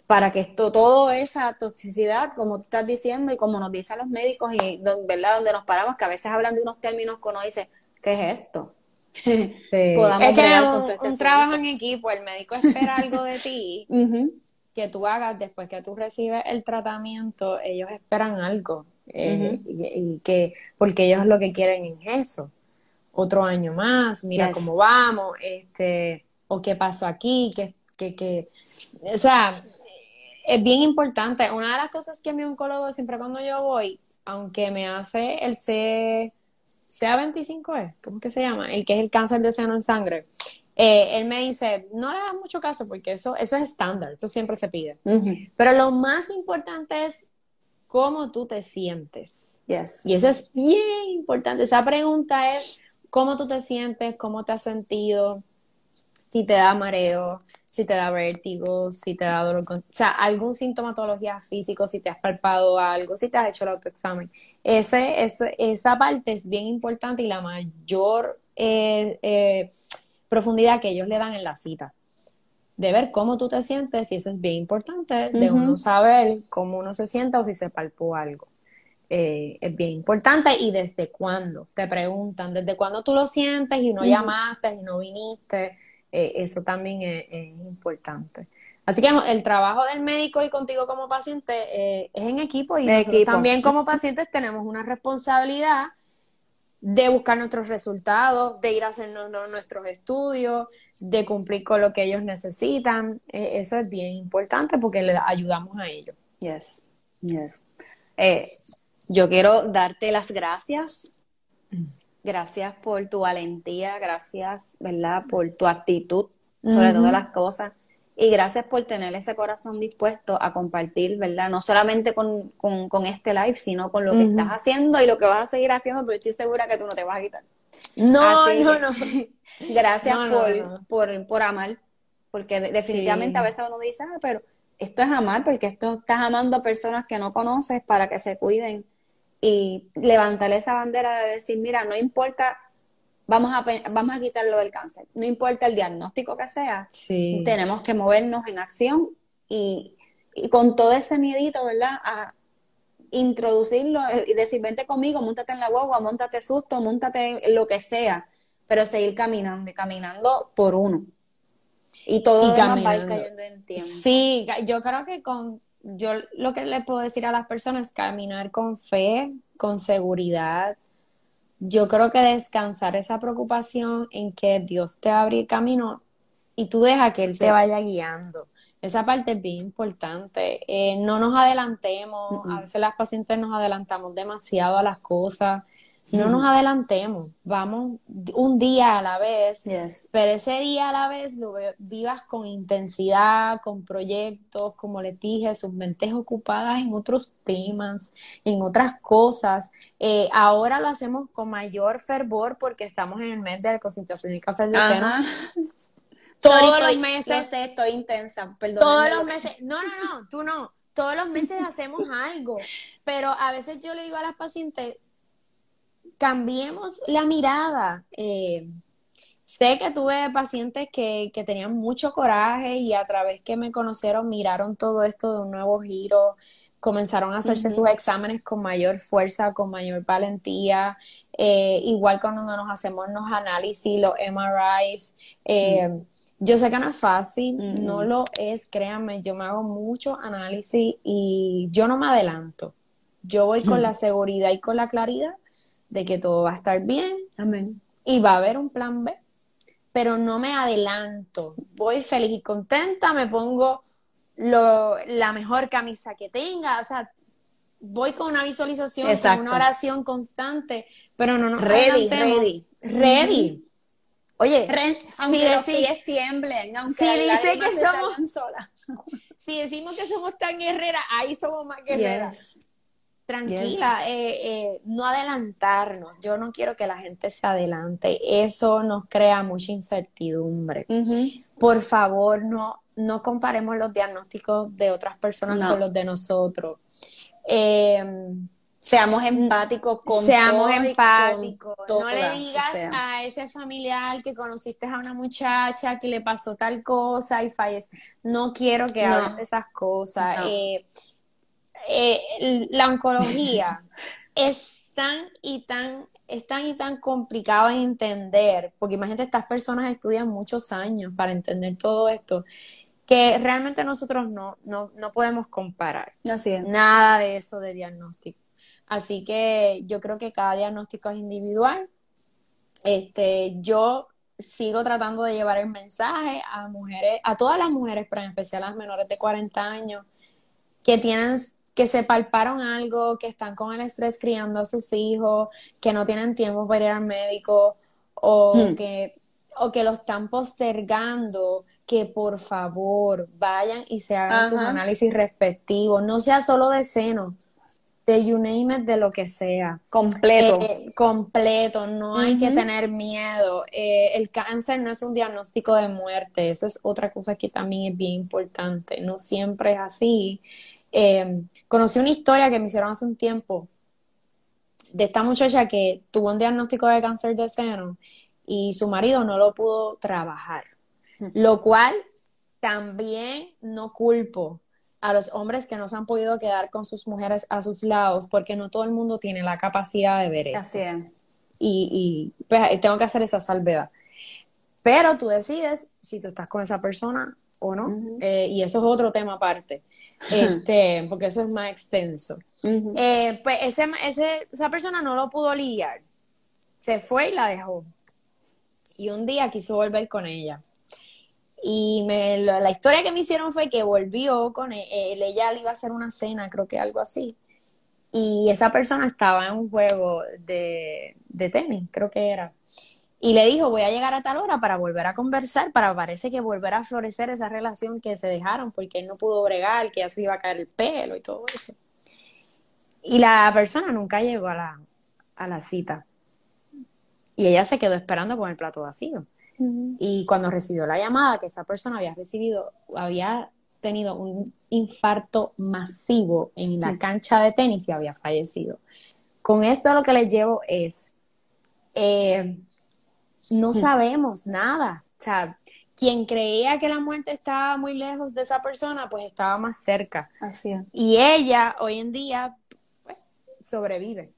para que esto, toda esa toxicidad, como tú estás diciendo y como nos dicen los médicos y ¿verdad? donde nos paramos, que a veces hablan de unos términos que uno dice, ¿qué es esto? Sí. es que un, este un trabajo en equipo, el médico espera algo de ti que tú hagas después que tú recibes el tratamiento, ellos esperan algo. Eh, y, que porque ellos lo que quieren es eso. Otro año más mira cómo vamos este o qué pasó aquí que, que, que o sea es bien importante. Una de las cosas que mi oncólogo siempre cuando yo voy aunque me hace el C CA25 es cómo que se llama el que es el cáncer de seno en sangre eh, él me dice, no le hagas mucho caso porque eso, eso es estándar, eso siempre se pide. Pero lo más importante es cómo tú te sientes. Y eso es bien importante. Esa pregunta es cómo tú te sientes, cómo te has sentido, si te da mareo, si te da vértigo, si te da dolor, o sea, algún sintomatología físico, si te has palpado algo, si te has hecho el autoexamen. Ese, ese esa parte es bien importante y la mayor eh, eh, profundidad que ellos le dan en la cita de ver cómo tú te sientes, y eso es bien importante, de uno saber cómo uno se sienta o si se palpó algo. Eh, es bien importante y desde cuándo, te preguntan, desde cuándo tú lo sientes y no llamaste y no viniste, eh, eso también es, importante. Así que el trabajo del médico y contigo como paciente eh, es en equipo y también como pacientes tenemos una responsabilidad de buscar nuestros resultados, de ir a hacer nuestros estudios, de cumplir con lo que ellos necesitan. E, eso es bien importante porque le ayudamos a ellos. Yes, yes. Eh, yo quiero darte las gracias. Gracias por tu valentía, gracias, ¿verdad? Por tu actitud sobre todas las cosas. Y gracias por tener ese corazón dispuesto a compartir, ¿verdad? No solamente con, este live, sino con lo que estás haciendo y lo que vas a seguir haciendo, porque estoy segura que tú no te vas a quitar. No, no, no. Gracias por, por, amar, porque definitivamente a veces uno dice, ah, pero esto es amar, porque esto estás amando a personas que no conoces para que se cuiden y levantar esa bandera de decir, mira, no importa vamos a, vamos a quitarlo del cáncer. No importa el diagnóstico que sea, tenemos que movernos en acción y, con todo ese miedito, ¿verdad? A introducirlo y decir, vente conmigo, montate en la guagua, montate susto, montate lo que sea, pero seguir caminando y caminando por uno. Y todo lo demás va a ir cayendo en tiempo. Sí, yo creo que con, yo lo que le puedo decir a las personas es caminar con fe, con seguridad, yo creo que descansar esa preocupación en que Dios te abre el camino y tú deja que Él te vaya guiando. Esa parte es bien importante. Eh, no nos adelantemos. A veces las pacientes nos adelantamos demasiado a las cosas. No nos adelantemos, vamos un día a la vez, pero ese día a la vez lo vivas con intensidad, con proyectos, como les dije, sus mentes ocupadas en otros temas, en otras cosas. Eh, ahora lo hacemos con mayor fervor porque estamos en el mes de la concentración y cáncer de seno. Todos los meses. sé, estoy intensa, perdón. Todos los meses. No, no, no, tú no. Todos los meses hacemos algo, pero a veces yo le digo a las pacientes, cambiemos la mirada. Eh, sé que tuve pacientes que, que, tenían mucho coraje y a través que me conocieron miraron todo esto de un nuevo giro, comenzaron a hacerse sus exámenes con mayor fuerza, con mayor valentía, eh, igual cuando nos hacemos los análisis, los MRIs. Eh, yo sé que no es fácil, no lo es, créanme, yo me hago mucho análisis y yo no me adelanto. Yo voy con la seguridad y con la claridad de que todo va a estar bien. Amén. Y va a haber un plan B. Pero no me adelanto. Voy feliz y contenta, me pongo lo, la mejor camisa que tenga. O sea, voy con una visualización, con una oración constante, pero no nos Ready, ready. Ready. Oye, aunque los pies tiemblen, aunque si dice que somos sola. si decimos que somos tan guerreras, ahí somos más guerreras tranquila, eh, eh, no adelantarnos. Yo no quiero que la gente se adelante. Eso nos crea mucha incertidumbre. Por favor, no no comparemos los diagnósticos de otras personas con los de nosotros. Eh, Seamos empáticos con Seamos empáticos. no le digas a ese familiar que conociste a una muchacha que le pasó tal cosa y falleció. No quiero que hables de esas cosas. Eh, eh, la oncología es tan y tan es tan y tan complicado de entender, porque imagínate, estas personas estudian muchos años para entender todo esto, que realmente nosotros no, no, no podemos comparar. Nada de eso de diagnóstico. Así que yo creo que cada diagnóstico es individual. Este, yo sigo tratando de llevar el mensaje a mujeres, a todas las mujeres, pero en especial a las menores de 40 años, que tienen, que se palparon algo, que están con el estrés criando a sus hijos, que no tienen tiempo para ir al médico, o hmm. que o que lo están postergando, que por favor vayan y se hagan sus análisis respectivos, no sea solo de seno, de you name it, de lo que sea. Completo. Eh, completo, no hay que tener miedo. Eh, el cáncer no es un diagnóstico de muerte, eso es otra cosa que también es bien importante, no siempre es así. Em, conocí una historia que me hicieron hace un tiempo de esta muchacha que tuvo un diagnóstico de cáncer de seno y su marido no lo pudo trabajar, lo cual también no culpo a los hombres que no se han podido quedar con sus mujeres a sus lados, porque no todo el mundo tiene la capacidad de ver eso. Así es. Y, y pues, tengo que hacer esa salvedad. Pero tú decides si tú estás con esa persona o no. Eh, y eso es otro tema aparte, este, porque eso es más extenso. Eh, pues ese, ese, esa persona no lo pudo lidiar. Se fue y la dejó. Y un día quiso volver con ella. Y me, la, historia que me hicieron fue que volvió con él, ella le iba a hacer una cena, creo que algo así. Y esa persona estaba en un juego de, de tenis, creo que era. Y le dijo, voy a llegar a tal hora para volver a conversar, para parece que volver a florecer esa relación que se dejaron porque él no pudo bregar, que ya se iba a caer el pelo y todo eso. Y la persona nunca llegó a la, a la cita. Y ella se quedó esperando con el plato vacío. Y cuando recibió la llamada que esa persona había recibido, había tenido un infarto masivo en la cancha de tenis y había fallecido. Con esto lo que les llevo es, eh, no sabemos nada. O sea, quien creía que la muerte estaba muy lejos de esa persona, pues estaba más cerca. Así es. Y ella hoy en día pues, sobrevive.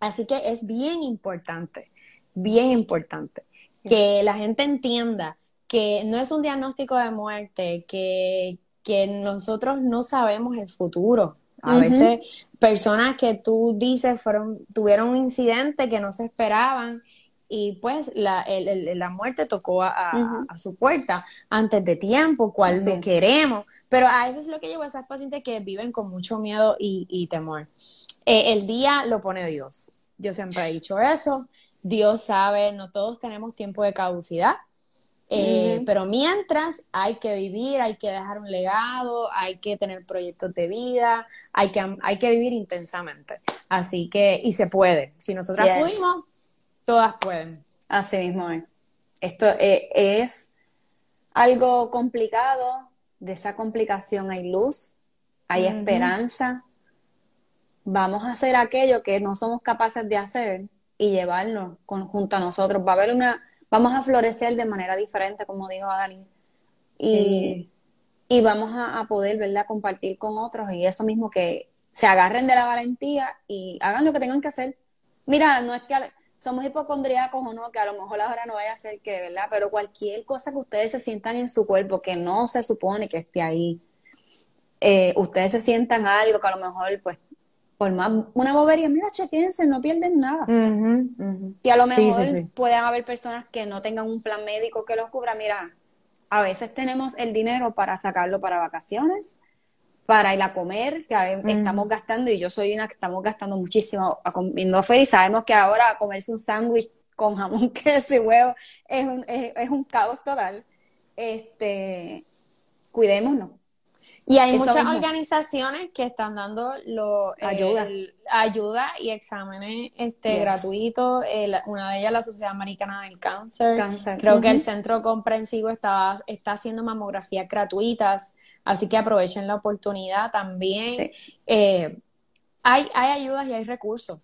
Así que es bien importante, bien importante que la gente entienda que no es un diagnóstico de muerte, que, que nosotros no sabemos el futuro. A veces personas que tú dices fueron, tuvieron un incidente que no se esperaban y pues la, la muerte tocó a, su puerta antes de tiempo, cual no queremos. Pero a eso es lo que llevo a esas pacientes que viven con mucho miedo y, temor. Eh, el día lo pone Dios. Yo siempre he dicho eso. Dios sabe, no todos tenemos tiempo de caducidad, eh, pero mientras hay que vivir, hay que dejar un legado, hay que tener proyectos de vida, hay que, hay que vivir intensamente. Así que, y se puede. Si nosotras pudimos, todas pueden. Así mismo es. Esto eh, es algo complicado, de esa complicación hay luz, hay esperanza. Vamos a hacer aquello que no somos capaces de hacer y llevarnos junto a nosotros. Va a haber una, vamos a florecer de manera diferente, como dijo Adalín. Y, y vamos a, poder, ¿verdad?, compartir con otros y eso mismo que se agarren de la valentía y hagan lo que tengan que hacer. Mira, no es que somos hipocondríacos o no, que a lo mejor ahora no vaya a ser que, ¿verdad? Pero cualquier cosa que ustedes se sientan en su cuerpo que no se supone que esté ahí, eh, ustedes se sientan algo que a lo mejor, pues, por más una bobería, mira, chequense, no pierden nada. Y a lo mejor pueden haber personas que no tengan un plan médico que los cubra. Mira, a veces tenemos el dinero para sacarlo para vacaciones, para ir a comer, que estamos gastando, y yo soy una que estamos gastando muchísimo comiendo afuera, y sabemos que ahora comerse un sándwich con jamón, queso y huevo es un, es, es un caos total. Este, cuidémonos Y hay Eso muchas mismo. organizaciones que están dando lo, Ayuda. el- ayuda y exámenes este, Yes. gratuitos. El- una de ellas, la Sociedad Americana del Cáncer. Cáncer. Creo que el centro comprensivo está, está haciendo mamografías gratuitas, así que aprovechen la oportunidad también. Sí. Eh, hay, hay ayudas y hay recursos.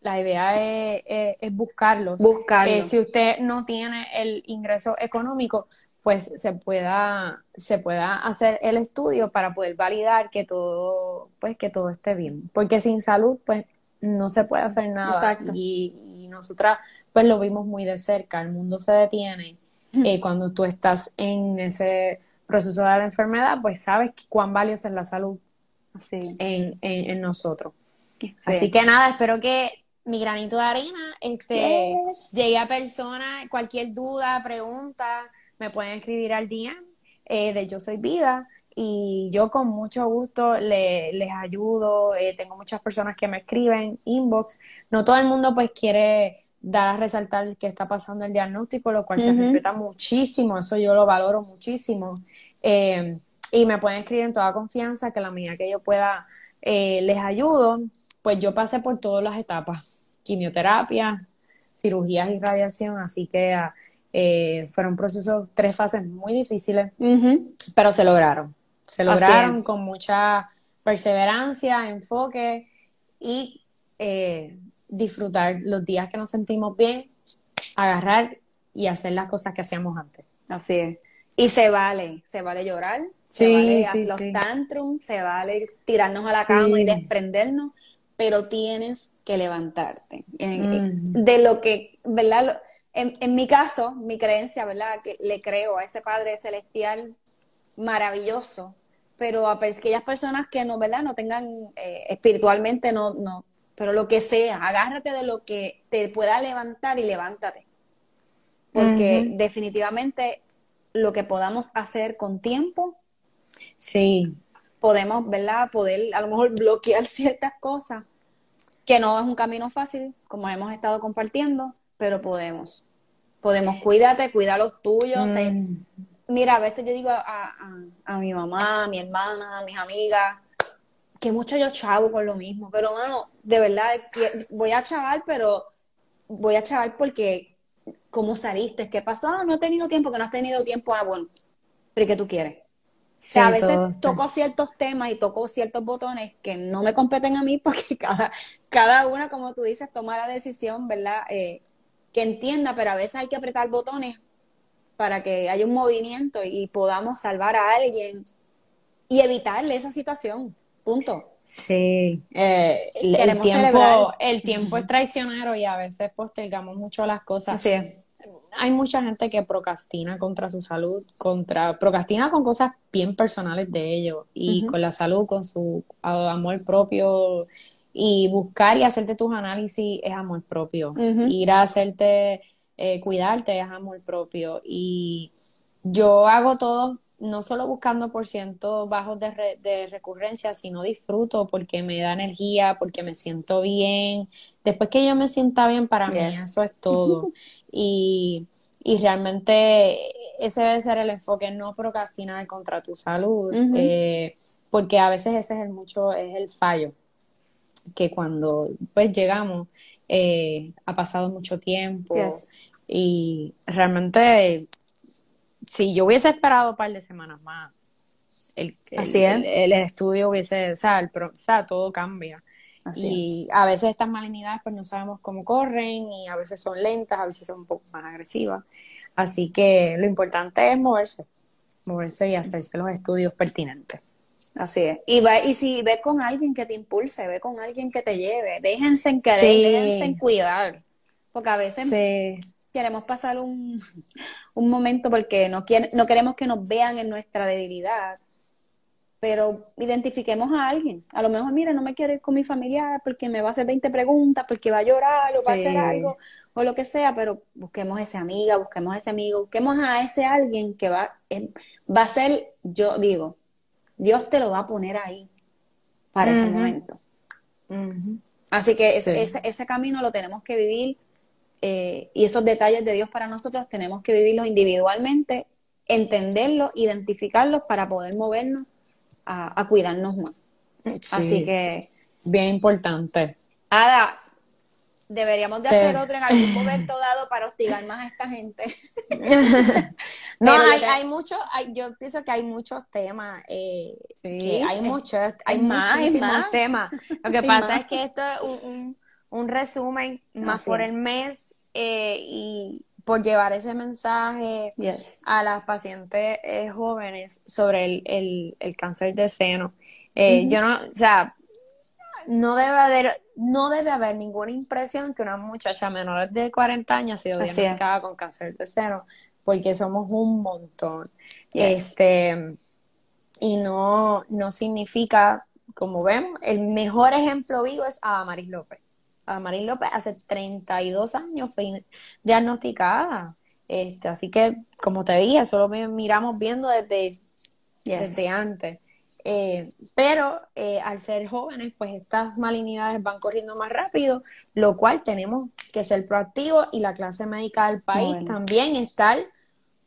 La idea es, es- es buscarlos. Buscarlo. Eh, si usted no tiene el ingreso económico, pues se pueda, se pueda hacer el estudio para poder validar que todo, pues que todo esté bien. Porque sin salud, pues no se puede hacer nada. Exacto. Y, y nosotras, pues lo vimos muy de cerca. El mundo se detiene eh, cuando tú estás en ese proceso de la enfermedad, pues sabes cuán valiosa es la salud Sí. en, en, en nosotros. Sí. Así que nada, espero que mi granito de arena este, Yes. llegue a personas, cualquier duda, pregunta, me pueden escribir al DM eh, de Yo Soy Vida y yo con mucho gusto le- les ayudo. Eh, tengo muchas personas que me escriben, inbox. No todo el mundo pues quiere dar a resaltar que está pasando el diagnóstico, lo cual se respeta muchísimo, eso yo lo valoro muchísimo. Eh, y me pueden escribir en toda confianza que la medida que yo pueda eh, les ayudo. Pues yo pasé por todas las etapas, quimioterapia, cirugías y radiación, así que ah, eh, fueron procesos, tres fases muy difíciles, pero se lograron. Se lograron con mucha perseverancia, enfoque y eh, disfrutar los días que nos sentimos bien, agarrar y hacer las cosas que hacíamos antes. Así es. Y se vale, se vale llorar, se vale sí, los sí. tantrums, se vale tirarnos a la cama y desprendernos, pero tienes que levantarte. En- Mm. De lo que, ¿verdad? En, en mi caso, mi creencia, ¿verdad? Que le creo a ese Padre Celestial maravilloso, pero a aquellas personas que no, ¿verdad? No tengan eh, espiritualmente, no, no, pero lo que sea, agárrate de lo que te pueda levantar y levántate. Porque definitivamente lo que podamos hacer con tiempo, Sí, podemos, ¿verdad? Poder a lo mejor bloquear ciertas cosas, que no es un camino fácil, como hemos estado compartiendo, pero podemos. Podemos, cuídate, cuida los tuyos. eh, Mm. Mira, a veces yo digo a, a- a mi mamá, a mi hermana, a mis amigas, que mucho yo chavo por lo mismo, pero bueno, de verdad, voy a chaval, pero voy a chaval porque, ¿cómo saliste? ¿Qué pasó? Ah, no he tenido tiempo, que no has tenido tiempo. Ah, bueno, pero ¿y qué tú quieres? O sea, a Sí, veces todo toco ciertos temas y toco ciertos botones que no me competen a mí porque cada, cada una, como tú dices, toma la decisión, ¿verdad? Eh, que entienda, pero a veces hay que apretar botones para que haya un movimiento y podamos salvar a alguien y evitarle esa situación. Punto. Sí, eh, el, tiempo, celebrar. el tiempo es traicionero y a veces postergamos mucho las cosas. Hay mucha gente que procrastina contra su salud, contra, procrastina con cosas bien personales de ellos y con la salud, con su amor propio y buscar y hacerte tus análisis es amor propio. Ir a hacerte, eh, cuidarte es amor propio y yo hago todo no solo buscando por cientos bajos de, re- de recurrencia, sino disfruto porque me da energía, porque me siento bien. Después que yo me sienta bien, para mí eso es todo. Y, y realmente ese debe ser el enfoque, no procrastinar contra tu salud, eh, porque a veces ese es el mucho, es el fallo, que cuando pues llegamos, eh, ha pasado mucho tiempo Yes. y realmente si yo hubiese esperado un par de semanas más, el, el- Así es. el- el estudio hubiese, o sea, el o sea, todo cambia. Así es. Y a veces estas malignidades pues no sabemos cómo corren y a veces son lentas, a veces son un poco más agresivas. Así que lo importante es moverse, moverse y hacerse los estudios pertinentes. Así es. Y, va, y si ve con alguien que te impulse, ve con alguien que te lleve, déjense en querer, Sí. déjense en cuidar. Porque a veces Sí, queremos pasar un, un momento porque no, quiere- no queremos que nos vean en nuestra debilidad, pero identifiquemos a alguien. A lo mejor, mira, no me quiero ir con mi familiar porque me va a hacer 20 preguntas, porque va a llorar o va a hacer algo o lo que sea, pero busquemos a esa amiga, busquemos a ese amigo, busquemos a ese alguien que va, va a ser, yo digo, Dios te lo va a poner ahí para ese momento. Así que Sí. ese, ese camino lo tenemos que vivir eh, y esos detalles de Dios para nosotros tenemos que vivirlos individualmente, entenderlos, identificarlos para poder movernos a, cuidarnos más. Así que... Bien importante. Ada, deberíamos de hacer otro en algún momento dado para hostigar más a esta gente. no, hay, hay muchos, yo pienso que hay muchos temas, eh, hay muchos, hay, muchísimos temas. Lo que pasa es que esto es un, un, resumen más por el mes eh, y por llevar ese mensaje a las pacientes eh, jóvenes sobre el, el, cáncer de seno. Eh, yo no, o sea, no debe haber, no debe haber ninguna impresión que una muchacha menor de 40 años ha sido diagnosticada con cáncer de seno, porque somos un montón. Este, y no, no significa, como vemos, el mejor ejemplo vivo es Adamaris López. Adamaris López hace 32 años fue diagnosticada. Este, así que, como te dije, solo miramos viendo desde, desde antes. Eh, pero eh, al ser jóvenes, pues estas malignidades van corriendo más rápido, lo cual tenemos que ser proactivos y la clase médica del país también estar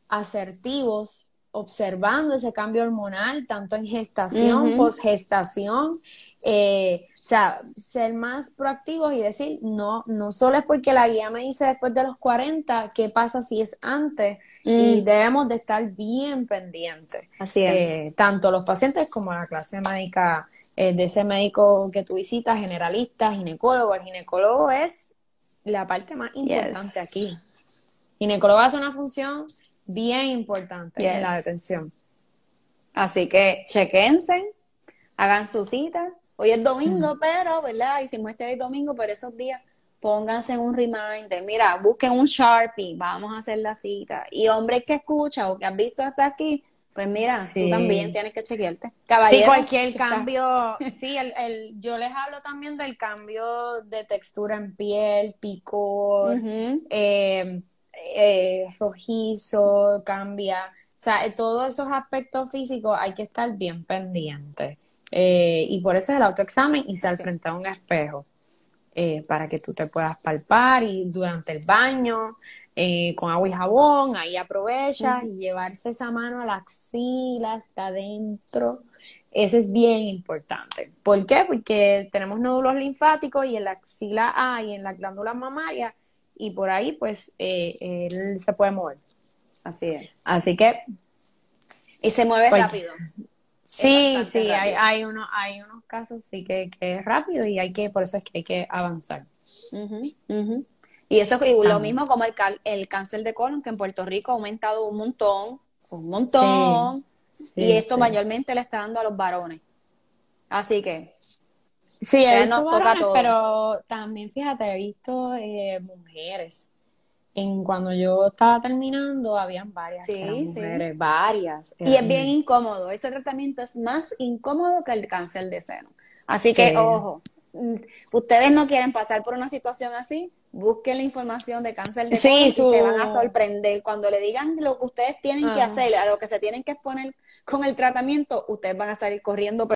asertivos observando ese cambio hormonal, tanto en gestación, posgestación, eh, sea, ser más proactivos y decir, no, no solo es porque la guía me dice después de los 40, qué pasa si es antes, y mm. debemos de estar bien pendientes. Así es. Eh, tanto los pacientes como la clase médica eh, de ese médico que tú visitas, generalista, ginecólogo. El ginecólogo es la parte más importante aquí. Ginecólogo hace una función bien importante en la detención. Así que chequense, hagan su cita. Hoy es domingo, pero, ¿verdad? Hicimos este el domingo, pero esos días pónganse un reminder. Mira, busquen un Sharpie, vamos a hacer la cita. Y hombres que escuchan o que han visto hasta aquí, pues mira, tú también tienes que chequearte. Caballero, sí, cualquier cambio, sí, el, el, yo les hablo también del cambio de textura en piel, picor, eh, eh, rojizo, cambia. O sea, todos esos aspectos físicos hay que estar bien pendientes. Eh, y por eso es el autoexamen y se al frente a un espejo. Eh, para que tú te puedas palpar y durante el baño, con agua y jabón, ahí aprovechas y llevarse esa mano a la axila hasta adentro. Ese es bien importante. ¿Por qué? Porque tenemos nódulos linfáticos y en la axila A y en la glándula mamaria y por ahí pues eh, él se puede mover. Así es. Así que... Y se mueve pues, rápido. Sí, sí, Hay, hay, uno, hay unos casos sí que, que, es rápido y hay que, por eso es que hay que avanzar. Y eso es lo mismo como el, el cáncer de colon, que en Puerto Rico ha aumentado un montón, un montón. y esto mayormente le está dando a los varones. Así que Sí, he visto varones, pero también fíjate, he visto eh, mujeres. En cuando yo estaba terminando, habían varias mujeres, varias. Y es bien incómodo. Ese tratamiento es más incómodo que el cáncer de seno. Así que, ojo, mm, ustedes no quieren pasar por una situación así, busquen la información de cáncer de seno y se van a sorprender. Cuando le digan lo que ustedes tienen que hacer, a lo que se tienen que exponer con el tratamiento, ustedes van a salir corriendo